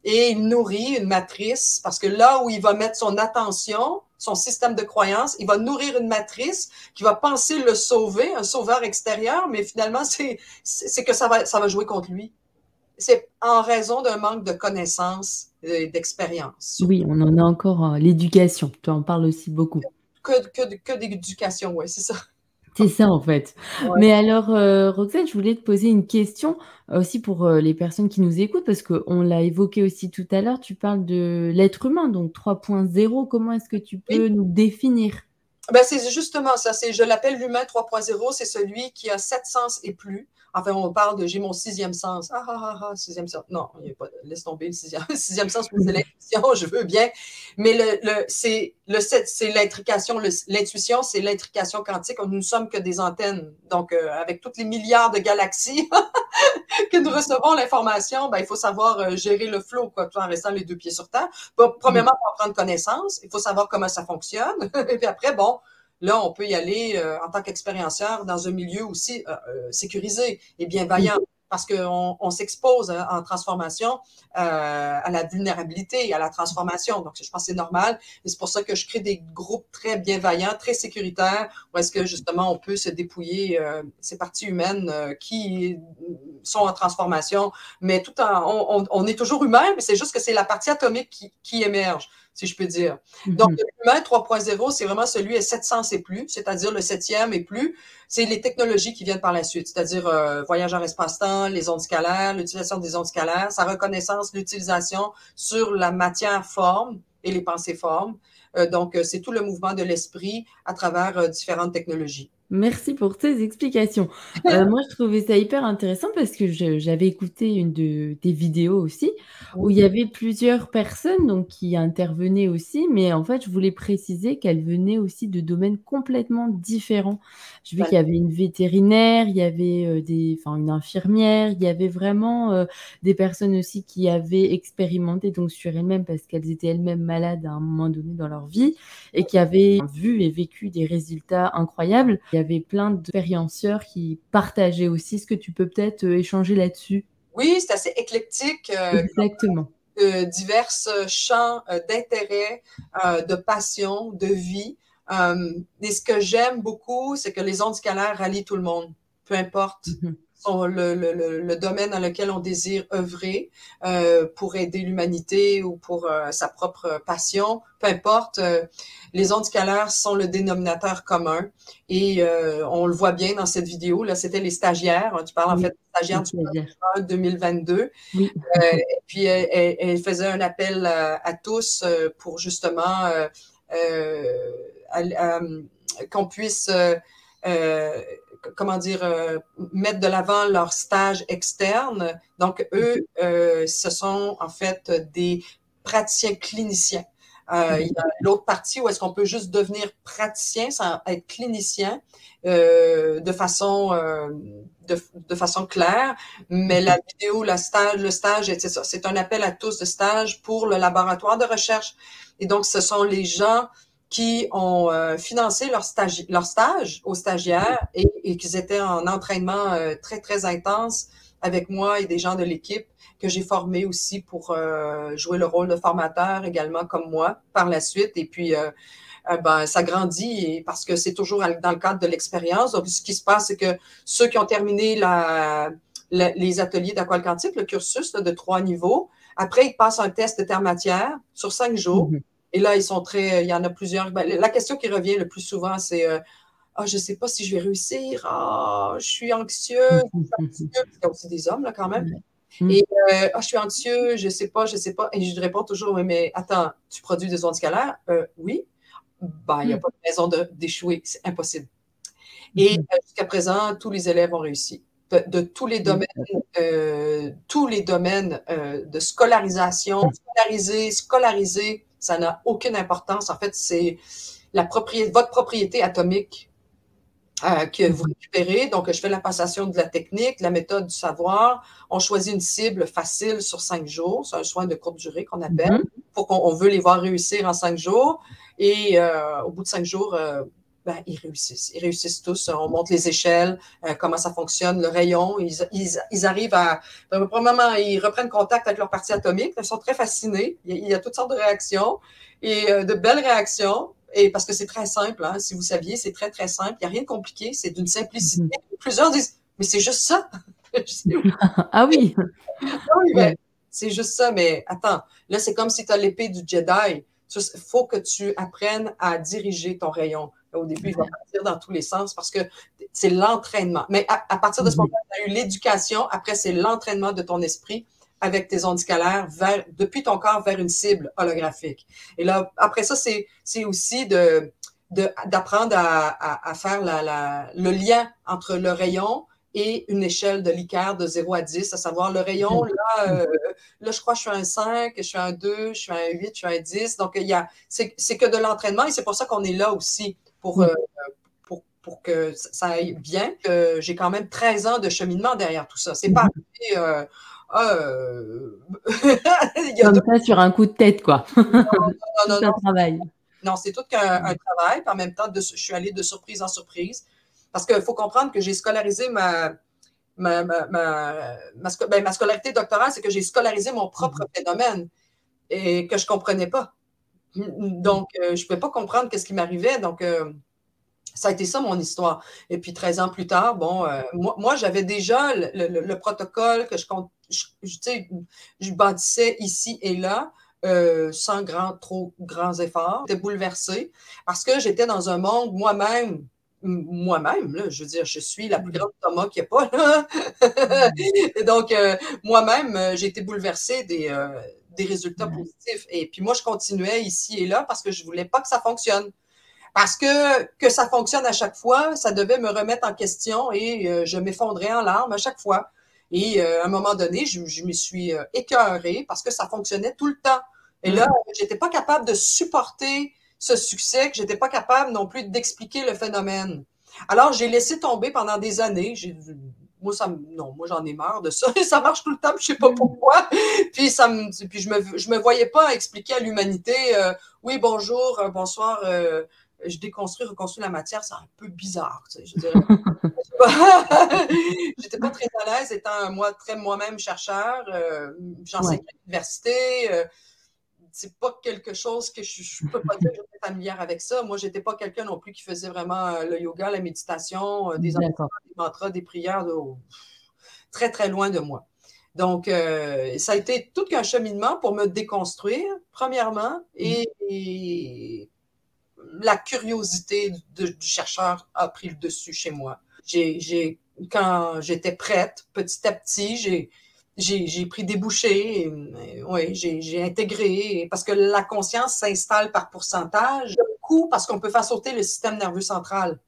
Speaker 2: Et il nourrit une matrice, parce que là où il va mettre son attention, son système de croyance, il va nourrir une matrice qui va penser le sauver, un sauveur extérieur, mais finalement, c'est que ça va, ça va jouer contre lui c'est en raison d'un manque de connaissances et d'expérience.
Speaker 1: Oui, on en a encore l'éducation. Tu en parles aussi beaucoup.
Speaker 2: Que, que, que d'éducation, oui, c'est ça.
Speaker 1: C'est ça en fait. Mais alors, euh, Roxane, je voulais te poser une question aussi pour euh, les personnes qui nous écoutent, parce qu'on l'a évoqué aussi tout à l'heure, tu parles de l'être humain, donc 3.0. Comment est-ce que tu peux nous définir?
Speaker 2: Ben, C'est justement ça. Je l'appelle l'humain 3.0, c'est celui qui a sept sens et plus, Enfin, on parle de j'ai mon sixième sens. Ah, ah, ah, ah sixième sens. Non, il a pas, laisse tomber le sixième, sixième sens, c'est l'intuition, je veux bien. Mais le, le, c'est, l'intrication, l'intuition, c'est l'intrication quantique. Nous ne sommes que des antennes. Donc, euh, avec tous les milliards de galaxies que nous recevons l'information, ben, il faut savoir euh, gérer le flow, quoi, tout en restant les deux pieds sur terre. premièrement, pour prendre connaissance, il faut savoir comment ça fonctionne. Et puis après, bon, Là, on peut y aller euh, en tant qu'expérienceur dans un milieu aussi euh, euh, sécurisé et bienveillant parce qu'on on, s'expose hein, en transformation à la vulnérabilité et à la transformation. Donc, je pense que c'est normal. Et c'est pour ça que je crée des groupes très bienveillants, très sécuritaires, où est-ce que justement on peut se dépouiller ces parties humaines qui sont en transformation, mais tout en, on, est toujours humain, mais c'est juste que c'est la partie atomique qui, qui émerge si je peux dire. Mhm. Donc, l'humain 3.0, c'est vraiment celui à 700 et plus, c'est-à-dire le septième et plus. C'est les technologies qui viennent par la suite, c'est-à-dire euh, voyage en espace-temps, les ondes scalaires, l'utilisation des ondes scalaires, sa reconnaissance, l'utilisation sur la matière-forme et les pensées-formes. Euh, donc, euh, c'est tout le mouvement de l'esprit à travers différentes technologies.
Speaker 1: Merci pour tes explications. Euh, moi, je trouvais ça hyper intéressant parce que j'avais écouté une de tes vidéos aussi, où il y avait plusieurs personnes donc qui intervenaient aussi, mais en fait, je voulais préciser qu'elles venaient aussi de domaines complètement différents. Je vu qu'il y avait une vétérinaire, il y avait, euh, des enfin une infirmière, il y avait vraiment, euh, des personnes aussi qui avaient expérimenté donc sur elles-mêmes parce qu'elles étaient elles-mêmes malades à un moment donné dans leur vie et qui avaient vu et vécu des résultats incroyables y avait plein d'expérienceurs qui partageaient aussi. ce que tu peux peut-être euh, échanger là-dessus?
Speaker 2: Oui, c'est assez éclectique.
Speaker 1: Euh, Exactement.
Speaker 2: De divers champs euh, d'intérêt, de passion, de vie. et ce que j'aime beaucoup, c'est que les ondes scalaires rallient tout le monde, peu importe. Mm-hmm le, le, le, domaine dans lequel on désire œuvrer euh, pour aider l'humanité ou pour euh, sa propre passion, peu importe. Euh, les ondes scalaires sont le dénominateur commun et euh, on le voit bien dans cette vidéo. Là, c'était les stagiaires. Tu parles en fait des stagiaires du 2022. Oui. et puis elle, elle, faisait un appel à, tous pour justement qu'on puisse comment dire, euh, mettre de l'avant leur stage externe. Donc, eux, euh, ce sont en fait des praticiens cliniciens. Euh, il y a l'autre partie où est-ce qu'on peut juste devenir praticien sans être clinicien euh, de façon euh, de, de, façon claire. Mais la vidéo, la stage, le stage, c'est ça. C'est un appel à tous de stage pour le laboratoire de recherche. Et donc, ce sont les gens qui ont euh, financé leur stage, leur stage aux stagiaires et, et qu'ils étaient en entraînement euh, très, très intense avec moi et des gens de l'équipe que j'ai formés aussi pour euh, jouer le rôle de formateur également comme moi par la suite. Et puis, ben, ça grandit parce que c'est toujours dans le cadre de l'expérience. Donc, ce qui se passe, c'est que ceux qui ont terminé la, les ateliers d'aqua quantique, le cursus de trois niveaux, après, ils passent un test de terre matière sur cinq jours. Mm-hmm. Et là, ils sont très. Il y en a plusieurs. Ben, la question qui revient le plus souvent, c'est euh, Ah, je ne sais pas si je vais réussir. Ah, je suis anxieux. Il y a aussi des hommes, là, quand même. Mm. Et euh, ah, je suis anxieux, je ne sais pas, je ne sais pas. Et je réponds toujours Oui, mais attends, tu produis des ondes scalaires? Euh, Oui. Ben, il n'y a mm. pas de raison d'échouer. C'est impossible. Et mm-hmm. jusqu'à présent, tous les élèves ont réussi. de, tous les domaines, euh, tous les domaines euh, de scolarisation, scolariser, scolariser, ça n'a aucune importance. En fait, c'est la propriété, votre propriété atomique euh, que vous récupérez. Donc, je fais la passation de la technique, la méthode du savoir. On choisit une cible facile sur cinq jours. C'est un soin de courte durée qu'on appelle. Mm-hmm. Pour qu'on veut les voir réussir en cinq jours. Et au bout de cinq jours, ben, ils réussissent. Ils réussissent tous. On monte les échelles, euh, comment ça fonctionne, le rayon. Ils, ils, arrivent à. Probablement, ils reprennent contact avec leur partie atomique. Ils sont très fascinés. Il y a, toutes sortes de réactions et euh, de belles réactions. Et parce que c'est très simple, hein, si vous saviez, c'est très, très simple. Il n'y a rien de compliqué. C'est d'une simplicité. Mm-hmm. Plusieurs disent Mais c'est juste ça.
Speaker 1: ah oui.
Speaker 2: ah c'est juste ça. Mais attends, là, c'est comme si tu as l'épée du Jedi. Il faut que tu apprennes à diriger ton rayon. Au début, il va partir dans tous les sens parce que c'est l'entraînement. Mais à, partir de ce mhm. moment, tu as eu l'éducation. Après, c'est l'entraînement de ton esprit avec tes ondes scalaires vers, depuis ton corps vers une cible holographique. Et là, après ça, c'est aussi de d'apprendre à, à, faire la, la, le lien entre le rayon et une échelle de Likert de 0 à 10, à savoir le rayon, mhm. là, euh, là, je crois que je suis un 5, je suis un 2, je suis un 8, je suis un 10. Donc, il y a, c'est que de l'entraînement et c'est pour ça qu'on est là aussi pour, euh, pour, pour, que ça aille bien. J'ai quand même 13 ans de cheminement derrière tout ça. C'est pas mm-hmm. euh, ah, euh,
Speaker 1: Comme ça sur un coup de tête, quoi. Non, non, non, un travail.
Speaker 2: Non, c'est tout qu'un un travail. En même temps, de, je suis allée de surprise en surprise. Parce qu'il faut comprendre que j'ai scolarisé ma, ma, ma, ma, ben, ma, scolarité doctorale, c'est que j'ai scolarisé mon propre mm-hmm. phénomène et que je ne comprenais pas. Donc, euh, je ne pouvais pas comprendre qu'est-ce qui m'arrivait. Donc, euh, ça a été ça mon histoire. Et puis, 13 ans plus tard, bon, euh, moi, j'avais déjà le, protocole que je, je, sais, je bâtissais ici et là. sans grand, trop grands efforts. J'étais bouleversée parce que j'étais dans un monde moi-même, moi-même, je veux dire, je suis la plus grande Thomas qu'il n'y a pas. Là. donc, moi-même, j'ai été bouleversée des, des résultats positifs. Et puis moi, je continuais ici et là parce que je voulais pas que ça fonctionne. Parce que que ça fonctionne à chaque fois, ça devait me remettre en question et euh, je m'effondrais en larmes à chaque fois. Et euh, à un moment donné, je, je me suis euh, écœurée parce que ça fonctionnait tout le temps. Et là, j'étais pas capable de supporter ce succès, que j'étais pas capable non plus d'expliquer le phénomène. Alors, j'ai laissé tomber pendant des années. J'ai moi, ça non, moi, j'en ai marre de ça. ça marche tout le temps, je sais pas pourquoi. puis, ça me, puis je me, je me voyais pas expliquer à l'humanité, euh, oui, bonjour, euh, bonsoir, euh, je déconstruis, reconstruis la matière, c'est un peu bizarre. Tu sais, je J'étais pas très à l'aise étant moi très moi-même chercheur. J'enseigne à l'université c'est pas quelque chose que je, je peux pas dire que j'étais familière avec ça. Moi, j'étais pas quelqu'un non plus qui faisait vraiment euh, le yoga, la méditation, euh, des des mantras, des prières, très, très loin de moi. Donc, euh, ça a été tout qu'un cheminement pour me déconstruire, premièrement, et, la curiosité du chercheur a pris le dessus chez moi. J'ai, quand j'étais prête, petit à petit, j'ai, j'ai pris des bouchées, oui, j'ai intégré, parce que la conscience s'installe par pourcentage, beaucoup parce qu'on peut faire sauter le système nerveux central.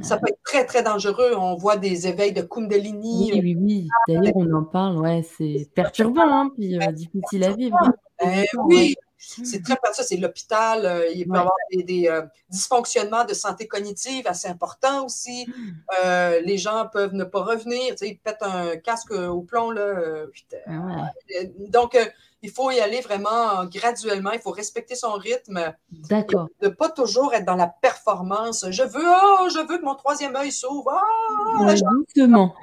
Speaker 2: Ça peut être très, très dangereux. On voit des éveils de Kundalini.
Speaker 1: Oui, oui, oui. D'ailleurs, on en parle, ouais, c'est perturbant, hein, puis euh, difficile à vivre.
Speaker 2: Ben oui, c'est très ça, c'est l'hôpital. Euh, il peut y avoir des, euh, dysfonctionnements de santé cognitive assez importants aussi. Hmm. Euh, les gens peuvent ne pas revenir. Tu sais, ils pètent un casque au plomb. Là, ah donc, il faut y aller vraiment graduellement. Il faut respecter son rythme.
Speaker 1: D'accord.
Speaker 2: De ne pas toujours être dans la performance. Je veux, oh, je veux que mon troisième œil s'ouvre. Oh,
Speaker 1: justement.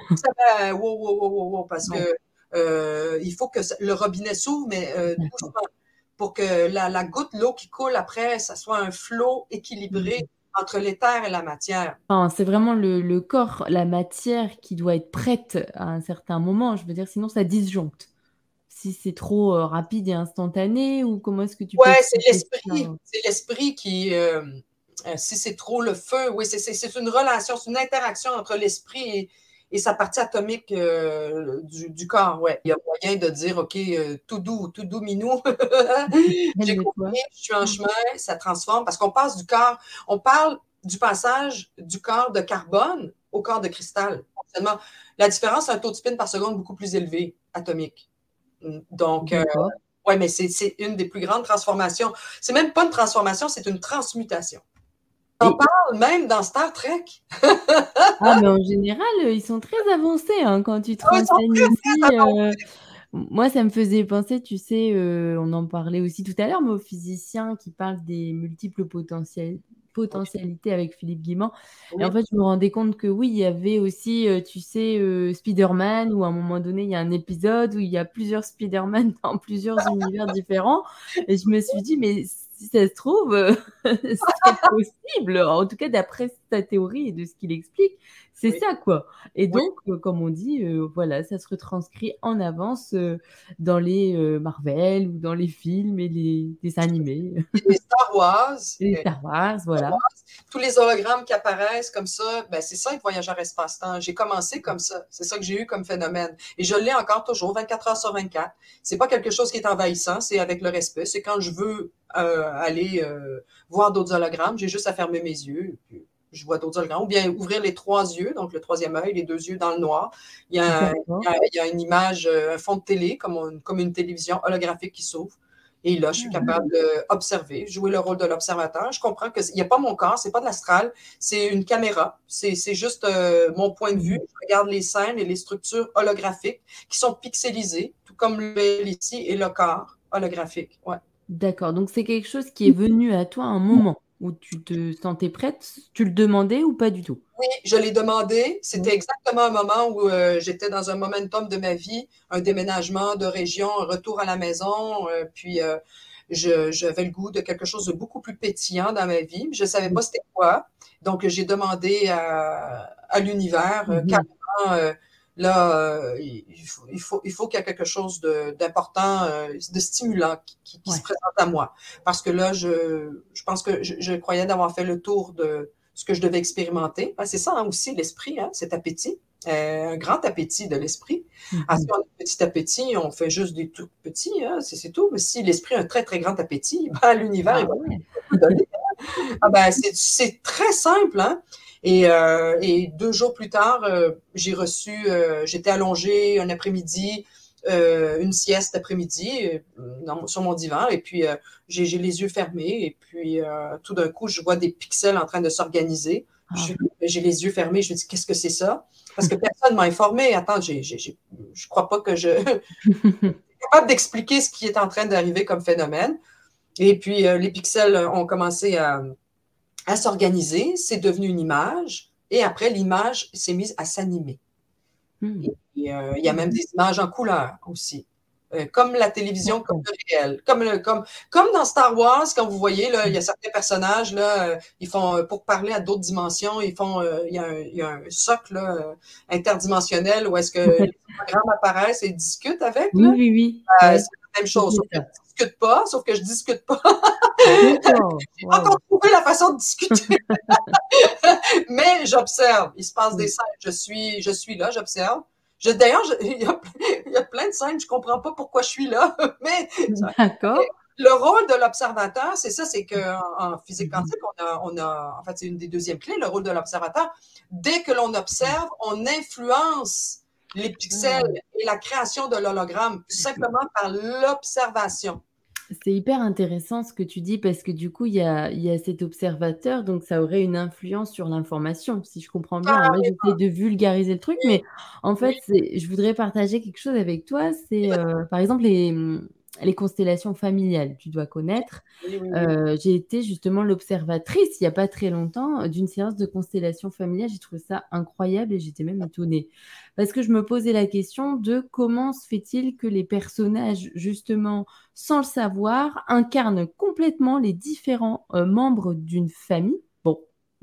Speaker 2: wow, wow, wow, wow, parce que il faut que le robinet s'ouvre, mais doucement pour que la, goutte d'eau qui coule après, ça soit un flot équilibré mm-hmm. entre l'éther et la matière.
Speaker 1: c'est vraiment le, corps, la matière qui doit être prête à un certain moment. Je veux dire, sinon ça disjoncte. Si c'est trop euh, rapide et instantané, ou comment est-ce que tu
Speaker 2: ouais, c'est l'esprit. C'est l'esprit qui. Euh, euh, si c'est trop le feu, oui, c'est une relation, c'est une interaction entre l'esprit et, et sa partie atomique euh, du, corps. Ouais. Il y a moyen de dire, OK, euh, tout doux, tout doux, minou. J'ai compris, je suis en chemin, ça transforme parce qu'on passe du corps, on parle du passage du corps de carbone au corps de cristal. La différence, c'est un taux de spin par seconde beaucoup plus élevé, atomique. Donc, euh, oui, mais c'est une des plus grandes transformations. C'est même pas une transformation, c'est une transmutation. On parle même dans Star Trek.
Speaker 1: ah, mais en général, ils sont très avancés hein, quand tu te renseignes aussi. Euh, moi, ça me faisait penser, tu sais, euh, on en parlait aussi tout à l'heure, mais aux physiciens qui parlent des multiples potentiels, potentialité avec Philippe Guimand. Et en fait, je me rendais compte que oui, il y avait aussi, euh, tu sais, euh, Spider-Man, où à un moment donné, il y a un épisode où il y a plusieurs Spider-Man dans plusieurs univers différents. Et je me suis dit, mais si ça se trouve, euh, c'est possible. En tout cas, d'après ta théorie et de ce qu'il explique, c'est ça, quoi. Et donc, euh, comme on dit, euh, voilà, ça se retranscrit en avance dans les Marvel ou dans les films et les dessins animés.
Speaker 2: Les Star Wars.
Speaker 1: les Star Wars, voilà.
Speaker 2: Tous les hologrammes qui apparaissent comme ça, ben, c'est ça, être voyageur espace-temps. J'ai commencé comme ça. C'est ça que j'ai eu comme phénomène. Et je l'ai encore toujours, 24 heures sur 24. C'est pas quelque chose qui est envahissant, c'est avec le respect. C'est quand je veux euh, aller euh, voir d'autres hologrammes. J'ai juste à fermer mes yeux. Puis je vois d'autres hologrammes. Ou bien ouvrir les trois yeux, donc le troisième œil, les deux yeux dans le noir. Il y a, il y a, une image, euh, un fond de télé, comme une, comme une télévision holographique qui s'ouvre. Et là, je suis ah. capable d'observer, jouer le rôle de l'observateur. Je comprends qu'il n'y a pas mon corps, c'est pas de l'astral, c'est une caméra. C'est juste mon point de vue. Je regarde les scènes et les structures holographiques qui sont pixelisées, tout comme le ici et le corps holographique. Ouais.
Speaker 1: D'accord, donc c'est quelque chose qui est venu à toi à un moment où tu te sentais prête? Tu le demandais ou pas du tout?
Speaker 2: Oui, je l'ai demandé. C'était exactement un moment où euh, j'étais dans un momentum de ma vie, un déménagement de région, un retour à la maison, euh, puis euh, j'avais le goût de quelque chose de beaucoup plus pétillant dans ma vie. Je ne savais pas c'était quoi. Donc, j'ai demandé à, l'univers, mmh carrément, là, euh, il faut, il faut, il faut qu'il y ait quelque chose d'important, euh, de, stimulant qui, se présente à moi. Parce que là, je, je pense que je, croyais d'avoir fait le tour de ce que je devais expérimenter. Ah, c'est ça hein, aussi, l'esprit, hein, cet appétit. Euh, un grand appétit de l'esprit. Mm -hmm. si on a un petit appétit, on fait juste des tout petits, hein, c'est tout. Mais si l'esprit a un très, très grand appétit, ben, l'univers, ah, va donner. Hein. Ah, ben, c'est très simple. Hein? Euh, et, deux jours plus tard, euh, j'ai reçu, euh, j'étais allongée un après-midi, une sieste après-midi sur mon divan, et puis j'ai les yeux fermés, et puis tout d'un coup, je vois des pixels en train de s'organiser. Ah. J'ai les yeux fermés, je me dis, qu'est-ce que c'est ça? Parce que personne m'a informé. Attends, je ne crois pas que je suis capable d'expliquer ce qui est en train d'arriver comme phénomène. Et puis, les pixels ont commencé à, à s'organiser, c'est devenu une image, et après, l'image s'est mise à s'animer. Hmm. Euh, il y a même des images en couleur aussi. Euh, comme la télévision, comme le réel. Comme, le, comme, comme dans Star Wars, quand vous voyez, là, il y a certains personnages, là, euh, ils font, pour parler à d'autres dimensions, ils font, il, y a un, il y a un socle interdimensionnel où est-ce que les programmes apparaissent et discutent avec.
Speaker 1: Oui, oui, oui.
Speaker 2: c'est la même chose discute pas, sauf que je discute pas. Pas encore trouvé la façon de discuter. Mais j'observe. Il se passe des scènes. Je suis, je suis là, j'observe. D'ailleurs, il, y a plein de scènes, je comprends pas pourquoi je suis là. Mais
Speaker 1: D'accord.
Speaker 2: Le rôle de l'observateur, c'est ça, c'est qu'en en physique quantique, on a, on a, en fait, c'est une des deuxièmes clés, le rôle de l'observateur. Dès que l'on observe, on influence les pixels et la création de l'hologramme simplement par l'observation.
Speaker 1: C'est hyper intéressant ce que tu dis parce que du coup, il y a, y a cet observateur, donc ça aurait une influence sur l'information, si je comprends bien. Ah, j'essaie de vulgariser le truc, mais en fait, je voudrais partager quelque chose avec toi. C'est euh, par exemple les, les constellations familiales, tu dois connaître. Euh, j'ai été justement l'observatrice il n'y a pas très longtemps d'une séance de constellations familiales. J'ai trouvé ça incroyable et j'étais même étonnée. Parce que je me posais la question de comment se fait-il que les personnages, justement, sans le savoir, incarnent complètement les différents euh, membres d'une famille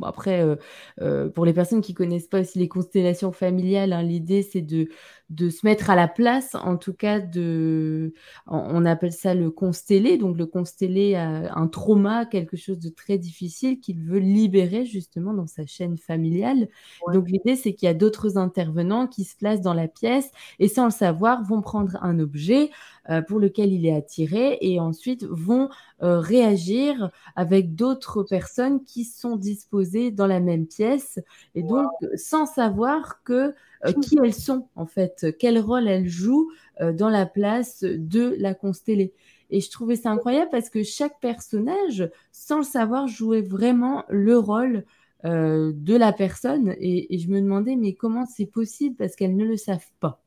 Speaker 1: après, euh, euh, pour les personnes qui connaissent pas aussi les constellations familiales, hein, l'idée c'est de, de se mettre à la place, en tout cas de, on, appelle ça le constellé. Donc le constellé a un trauma, quelque chose de très difficile qu'il veut libérer justement dans sa chaîne familiale. Donc l'idée c'est qu'il y a d'autres intervenants qui se placent dans la pièce et sans le savoir vont prendre un objet euh, pour lequel il est attiré et ensuite vont réagir avec d'autres personnes qui sont disposées dans la même pièce et donc sans savoir que qui elles sont en fait, quel rôle elles jouent dans la place de la constellée. Et je trouvais ça incroyable parce que chaque personnage, sans le savoir, jouait vraiment le rôle de la personne. Et, je me demandais, mais comment c'est possible Parce qu'elles ne le savent pas?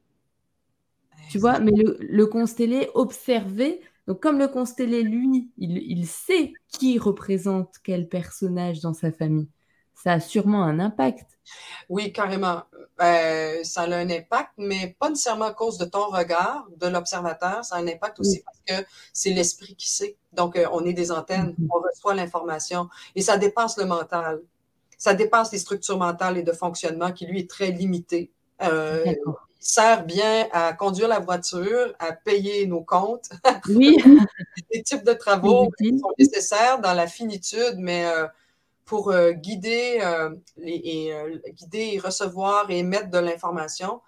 Speaker 1: Tu vois, mais le, le constellé observait donc, comme le constellé, lui, il, sait qui représente quel personnage dans sa famille. Ça a sûrement un impact.
Speaker 2: Oui, carrément. Euh, ça a un impact, mais pas nécessairement à cause de ton regard, de l'observateur. Ça a un impact aussi parce que c'est l'esprit qui sait. Donc, euh, on est des antennes, mm-hmm. on reçoit l'information et ça dépasse le mental. Ça dépasse les structures mentales et de fonctionnement qui, lui, est très limité. Euh, sert bien à conduire la voiture, à payer nos comptes.
Speaker 1: Oui.
Speaker 2: Des types de travaux qui sont nécessaires dans la finitude, mais pour euh, guider, euh, et, guider et recevoir et émettre de l'information,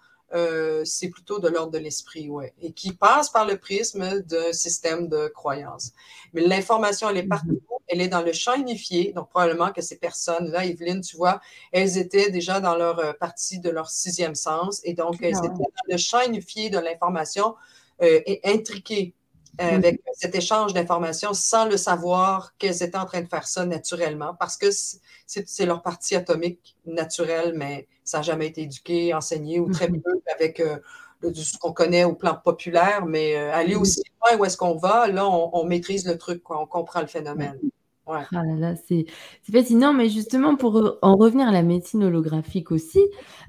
Speaker 2: c'est plutôt de l'ordre de l'esprit, ouais, et qui passe par le prisme d'un système de croyance. Mais l'information, elle est partout. Mhm elle est dans le champ unifié. Donc, probablement que ces personnes-là, Evelyne, tu vois, elles étaient déjà dans leur euh, partie de leur sixième sens. Et donc, elles ah étaient dans le champ unifié de l'information euh, et intriquées euh, avec cet échange d'informations sans le savoir qu'elles étaient en train de faire ça naturellement parce que c'est leur partie atomique naturelle, mais ça n'a jamais été éduqué, enseigné ou très mm-hmm. peu avec ce qu'on connaît au plan populaire, mais aller aussi loin où est-ce qu'on va, là, on, maîtrise le truc, on comprend le phénomène.
Speaker 1: Ah là c'est fascinant, mais justement pour en revenir à la médecine holographique aussi,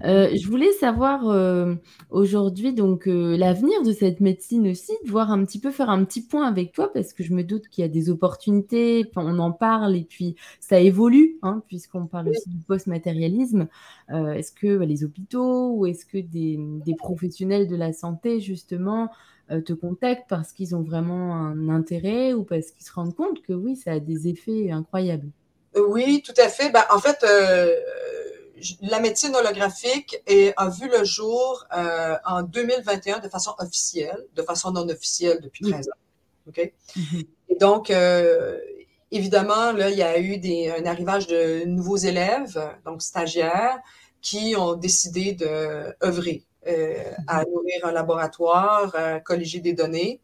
Speaker 1: euh, je voulais savoir euh, aujourd'hui donc euh, l'avenir de cette médecine aussi, de voir un petit peu faire un petit point avec toi parce que je me doute qu'il y a des opportunités, on en parle et puis ça évolue hein, puisqu'on parle aussi du post-matérialisme. est-ce que bah, les hôpitaux ou est-ce que des, des professionnels de la santé justement euh, te contactent parce qu'ils ont vraiment un intérêt ou parce qu'ils se rendent compte que oui, ça a des effets incroyables.
Speaker 2: Oui, tout à fait. Ben, en fait, euh, la médecine holographique a vu le jour euh, en 2021 de façon officielle, de façon non officielle depuis 13 ans. OK? Mhm. Et donc, évidemment, là, il y a eu des, un arrivage de nouveaux élèves, donc stagiaires, qui ont décidé de œuvrer euh, à nourrir un laboratoire, à colléger des données.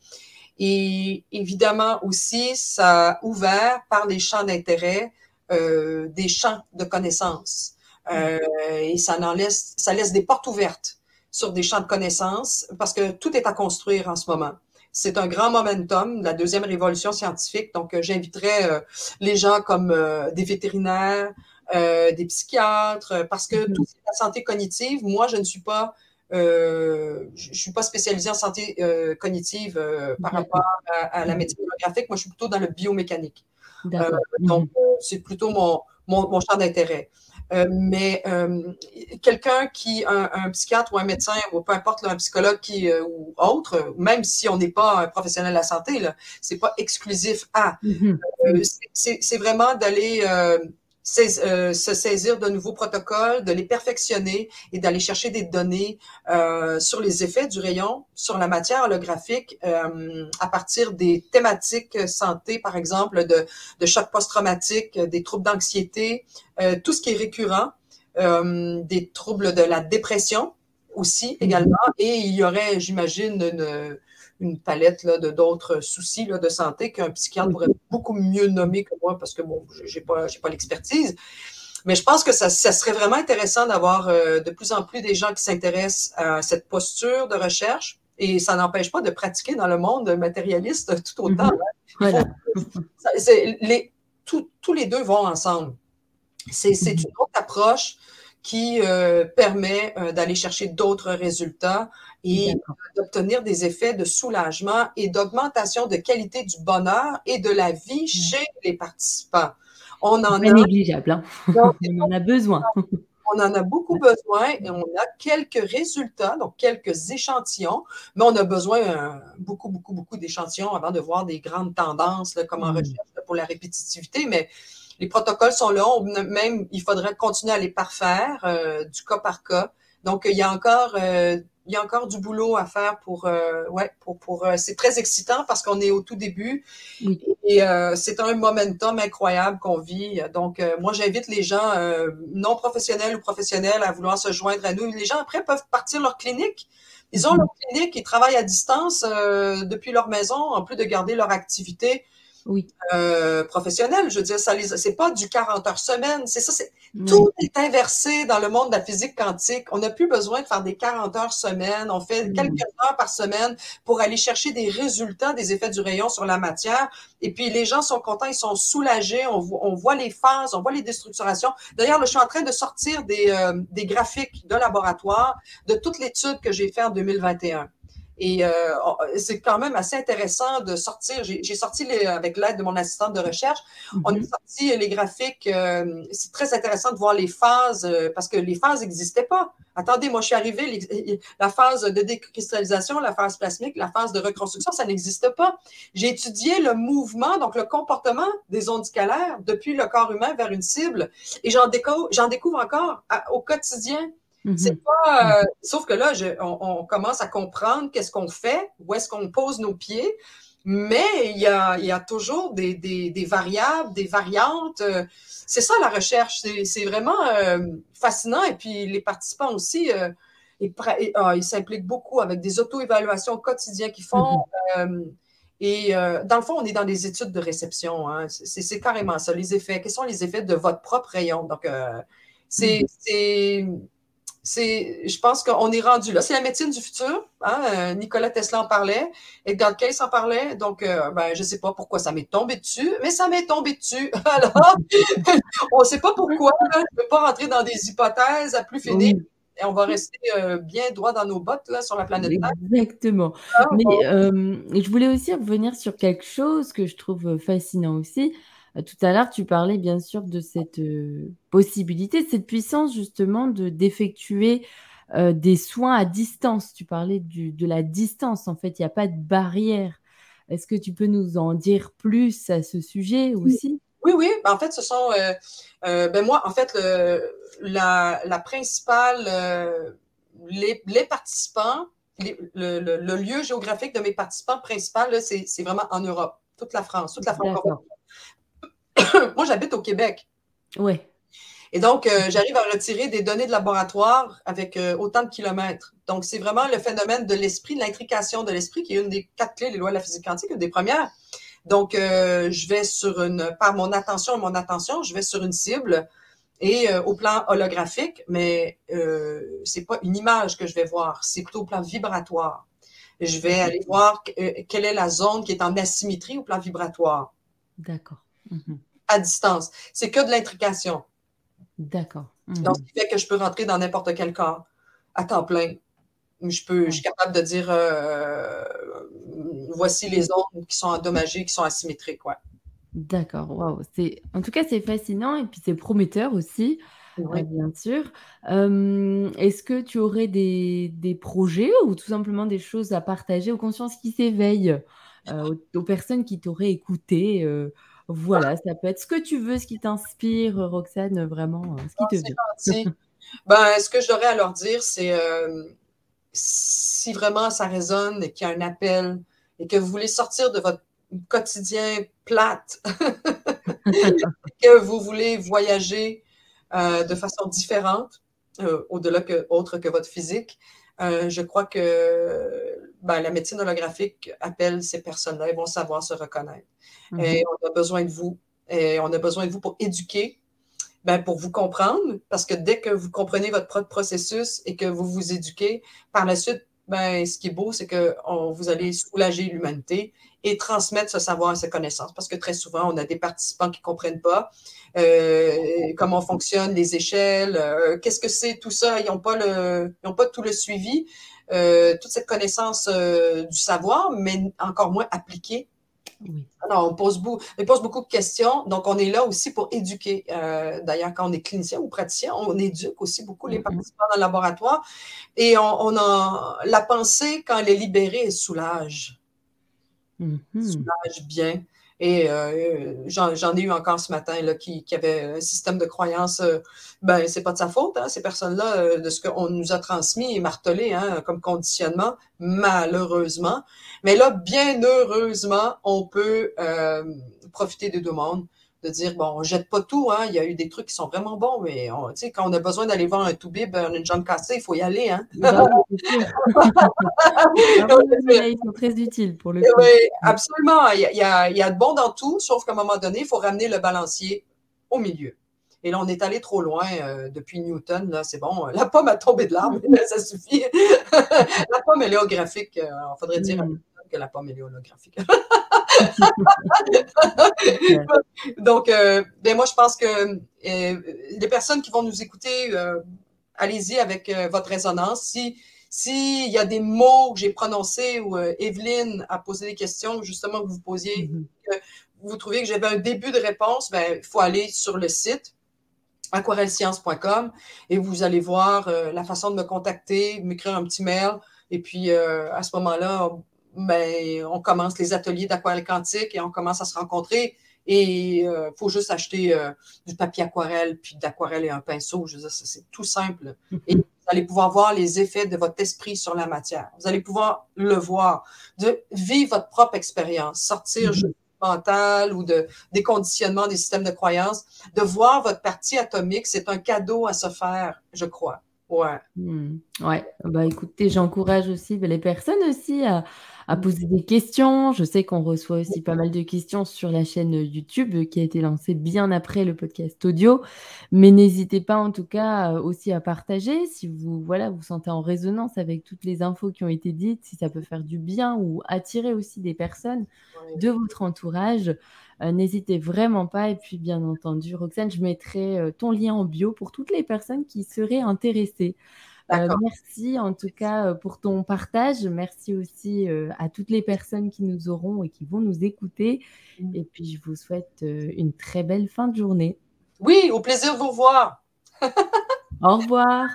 Speaker 2: Et évidemment aussi, ça a ouvert par les champs d'intérêt euh, des champs de connaissances. Euh, et ça en laisse, ça laisse des portes ouvertes sur des champs de connaissances parce que tout est à construire en ce moment. C'est un grand momentum, la deuxième révolution scientifique. Donc, j'inviterais les gens comme des vétérinaires, des psychiatres, parce que mm-hmm. tout la santé cognitive. Moi, je ne suis pas euh, je ne suis pas spécialisée en santé euh, cognitive euh, par rapport à, la médecine graphique. Moi, je suis plutôt dans le biomécanique. donc, c'est plutôt mon, mon, champ d'intérêt. mais quelqu'un qui, un, psychiatre ou un médecin, ou peu importe, un psychologue qui, ou autre, même si on n'est pas un professionnel de la santé, ce n'est pas exclusif à. Mm-hmm. c'est vraiment d'aller euh, se saisir de nouveaux protocoles, de les perfectionner et d'aller chercher des données euh, sur les effets du rayon sur la matière holographique euh, à partir des thématiques santé, par exemple, de, de choc post-traumatique, des troubles d'anxiété, tout ce qui est récurrent, des troubles de la dépression aussi mm-hmm. également. Et il y aurait, j'imagine, une une palette là, de d'autres soucis là, de santé qu'un psychiatre pourrait beaucoup mieux nommer que moi parce que bon, j'ai pas, j'ai pas l'expertise. Mais je pense que ça, ça serait vraiment intéressant d'avoir euh, de plus en plus des gens qui s'intéressent à cette posture de recherche. Et ça n'empêche pas de pratiquer dans le monde matérialiste tout autant. Mm-hmm. Hein. les, tous les deux vont ensemble. C'est mm-hmm. une autre approche qui euh, permet euh, d'aller chercher d'autres résultats et d'obtenir des effets de soulagement et d'augmentation de qualité du bonheur et de la vie mmh. chez les participants.
Speaker 1: On en a négligeable, hein. on en a besoin.
Speaker 2: On en a beaucoup besoin et on a quelques résultats, donc quelques échantillons, mais on a besoin euh, beaucoup, beaucoup, beaucoup d'échantillons avant de voir des grandes tendances comme en mmh. recherche pour la répétitivité. Mais les protocoles sont là, même il faudrait continuer à les parfaire euh, du cas par cas. Donc, il y a encore euh, il y a encore du boulot à faire pour, euh, ouais, pour, pour euh, c'est très excitant parce qu'on est au tout début et euh, c'est un momentum incroyable qu'on vit. Donc, moi, j'invite les gens non professionnels ou professionnels à vouloir se joindre à nous. Les gens après peuvent partir leur clinique. Ils ont leur clinique, ils travaillent à distance depuis leur maison, en plus de garder leur activité
Speaker 1: oui.
Speaker 2: Euh, professionnel. Je veux dire, ça les, c'est pas du 40 heures semaine. C'est ça, c'est, tout est inversé dans le monde de la physique quantique. On n'a plus besoin de faire des 40 heures semaine. On fait quelques heures par semaine pour aller chercher des résultats des effets du rayon sur la matière. Et puis, les gens sont contents, ils sont soulagés. On, on voit les phases, on voit les déstructurations. D'ailleurs, je suis en train de sortir des, euh, des graphiques de laboratoire de toute l'étude que j'ai faite en 2021. Et euh, c'est quand même assez intéressant de sortir. J'ai sorti les, avec l'aide de mon assistante de recherche, on a mhm. sorti les graphiques. Euh, c'est très intéressant de voir les phases euh, parce que les phases n'existaient pas. Attendez, moi je suis arrivée, la phase de décristallisation, la phase plasmique, la phase de reconstruction, ça n'existe pas. J'ai étudié le mouvement, donc le comportement des ondes scalaires depuis le corps humain vers une cible, et j'en découvre, découvre encore au quotidien. C'est mhm. pas. Euh, sauf que là, on, commence à comprendre qu'est-ce qu'on fait, où est-ce qu'on pose nos pieds, mais il y a, toujours des, variables, des variantes. Euh, c'est ça la recherche. C'est vraiment euh, fascinant. Et puis les participants aussi. Ah, ils s'impliquent beaucoup avec des auto-évaluations quotidiennes qu'ils font. Mhm. et dans le fond, on est dans des études de réception. Hein. C'est carrément ça, les effets. Quels sont les effets de votre propre rayon? Donc, c'est mhm c'est, je pense qu'on est rendu là. C'est la médecine du futur. Hein? Euh, Nicolas Tesla en parlait, Edgar Cayce en parlait. Donc, euh, ben, je ne sais pas pourquoi ça m'est tombé dessus, mais ça m'est tombé dessus. Alors, on ne sait pas pourquoi. Je ne veux pas rentrer dans des hypothèses à plus finir. Et on va rester euh, bien droit dans nos bottes là, sur la planète
Speaker 1: Terre. Exactement. Ah, mais je voulais aussi revenir sur quelque chose que je trouve fascinant aussi. Euh, tout à l'heure, tu parlais bien sûr de cette euh, possibilité, de cette puissance justement de d'effectuer euh, des soins à distance. Tu parlais de la distance. En fait, il n'y a pas de barrière. Est-ce que tu peux nous en dire plus à ce sujet aussi?
Speaker 2: Oui, oui. Ben, en fait, ce sont. ben moi, en fait, la, principale. Les, participants, le, lieu géographique de mes participants principal, c'est vraiment en Europe, toute la France, toute la France. moi, j'habite au Québec.
Speaker 1: Oui.
Speaker 2: Et donc, euh, j'arrive à retirer des données de laboratoire avec euh, autant de kilomètres. Donc, c'est vraiment le phénomène de l'esprit, de l'intrication de l'esprit, qui est une des quatre clés des lois de la physique quantique, une des premières. Donc, euh, je vais sur une, par mon attention et mon attention, je vais sur une cible et au plan holographique, mais c'est pas une image que je vais voir, c'est plutôt au plan vibratoire. Je vais aller voir quelle est la zone qui est en asymétrie au plan vibratoire.
Speaker 1: D'accord. Mhm
Speaker 2: à distance. C'est que de l'intrication.
Speaker 1: D'accord.
Speaker 2: Donc, ce qui fait que je peux rentrer dans n'importe quel corps à temps plein. Je, peux, je suis capable de dire euh, voici les ondes qui sont endommagées, qui sont asymétriques. Ouais.
Speaker 1: D'accord. Wow. En tout cas, c'est fascinant et puis c'est prometteur aussi. Euh, bien sûr. Euh, est-ce que tu aurais des, des, projets ou tout simplement des choses à partager aux consciences qui s'éveillent, aux, personnes qui t'auraient écouté voilà, ça peut être ce que tu veux, ce qui t'inspire, Roxane, vraiment, euh, ce qui te
Speaker 2: vient. ben, ce que j'aurais à leur dire, c'est euh, si vraiment ça résonne et qu'il y a un appel et que vous voulez sortir de votre quotidien plate, que vous voulez voyager euh, de façon différente, au-delà que autre que votre physique, je crois que ben, la médecine holographique appelle ces personnes-là, ils vont savoir se reconnaître. Mhm. Et on a besoin de vous. Et on a besoin de vous pour éduquer, ben, pour vous comprendre, parce que dès que vous comprenez votre propre processus et que vous vous éduquez, par la suite, ben, ce qui est beau, c'est que vous allez soulager l'humanité et transmettre ce savoir et ces connaissances. Parce que très souvent, on a des participants qui ne comprennent pas euh, comment fonctionnent les échelles, euh, qu'est-ce que c'est tout ça. Ils n'ont pas, le, ils pas tout le suivi, toute cette connaissance du savoir, mais encore moins appliquée alors, on pose, beaucoup, on pose beaucoup de questions. Donc, on est là aussi pour éduquer. Euh, d'ailleurs, quand on est clinicien ou praticien, on éduque aussi beaucoup les mm-hmm. participants dans le laboratoire. Et on, a la pensée, quand elle est libérée, elle soulage. Mm-hmm. Soulage bien. Et euh, j'en ai eu encore ce matin là, qui, qui avait un système de croyance, euh, ben c'est pas de sa faute, hein, ces personnes-là, euh, de ce qu'on nous a transmis et martelé hein, comme conditionnement, malheureusement. Mais là, bien heureusement, on peut euh, profiter des demandes de dire, bon, on jette pas tout, hein. il y a eu des trucs qui sont vraiment bons, mais on, quand on a besoin d'aller voir un toubib, une jambe cassée, il faut y aller. Hein?
Speaker 1: ils sont très utiles pour le coup.
Speaker 2: Oui, absolument. Il y, a, il y a de bon dans tout, sauf qu'à un moment donné, il faut ramener le balancier au milieu. Et là, on est allé trop loin euh, depuis Newton. Là, c'est bon. La pomme a tombé de l'arbre, ça suffit. la pomme, elle est holographique. Il euh, faudrait dire mm. que la pomme, elle est holographique. Donc, euh, ben moi, je pense que euh, les personnes qui vont nous écouter, euh, allez-y avec votre résonance. Si s'il y a des mots que j'ai prononcés ou Evelyne a posé des questions, justement, que vous posiez, mm-hmm. que vous trouvez que j'avais un début de réponse, ben, il faut aller sur le site aquarellescience.com et vous allez voir la façon de me contacter, m'écrire un petit mail. Et puis, à ce moment-là, ben, on commence les ateliers d'aquarelle quantique et on commence à se rencontrer. Et il euh, faut juste acheter euh, du papier aquarelle, puis d'aquarelle et un pinceau. Je veux dire, c'est tout simple. Et vous allez pouvoir voir les effets de votre esprit sur la matière. Vous allez pouvoir le voir, de vivre votre propre expérience, sortir mm-hmm. du mental ou de, des conditionnements des systèmes de croyances, de voir votre partie atomique, c'est un cadeau à se faire, je crois. Ouais.
Speaker 1: Hmm. Ouais, bah écoutez, j'encourage aussi les personnes aussi à, à poser des questions. Je sais qu'on reçoit aussi pas mal de questions sur la chaîne YouTube qui a été lancée bien après le podcast audio. Mais n'hésitez pas en tout cas aussi à partager si vous voilà, vous sentez en résonance avec toutes les infos qui ont été dites, si ça peut faire du bien ou attirer aussi des personnes de votre entourage. Euh, n'hésitez vraiment pas. Et puis, bien entendu, Roxane, je mettrai euh, ton lien en bio pour toutes les personnes qui seraient intéressées. Euh, merci en tout cas pour ton partage. Merci aussi à toutes les personnes qui nous auront et qui vont nous écouter. Mmh. Et puis, je vous souhaite une très belle fin de journée.
Speaker 2: Oui, au plaisir de vous voir.
Speaker 1: Au revoir.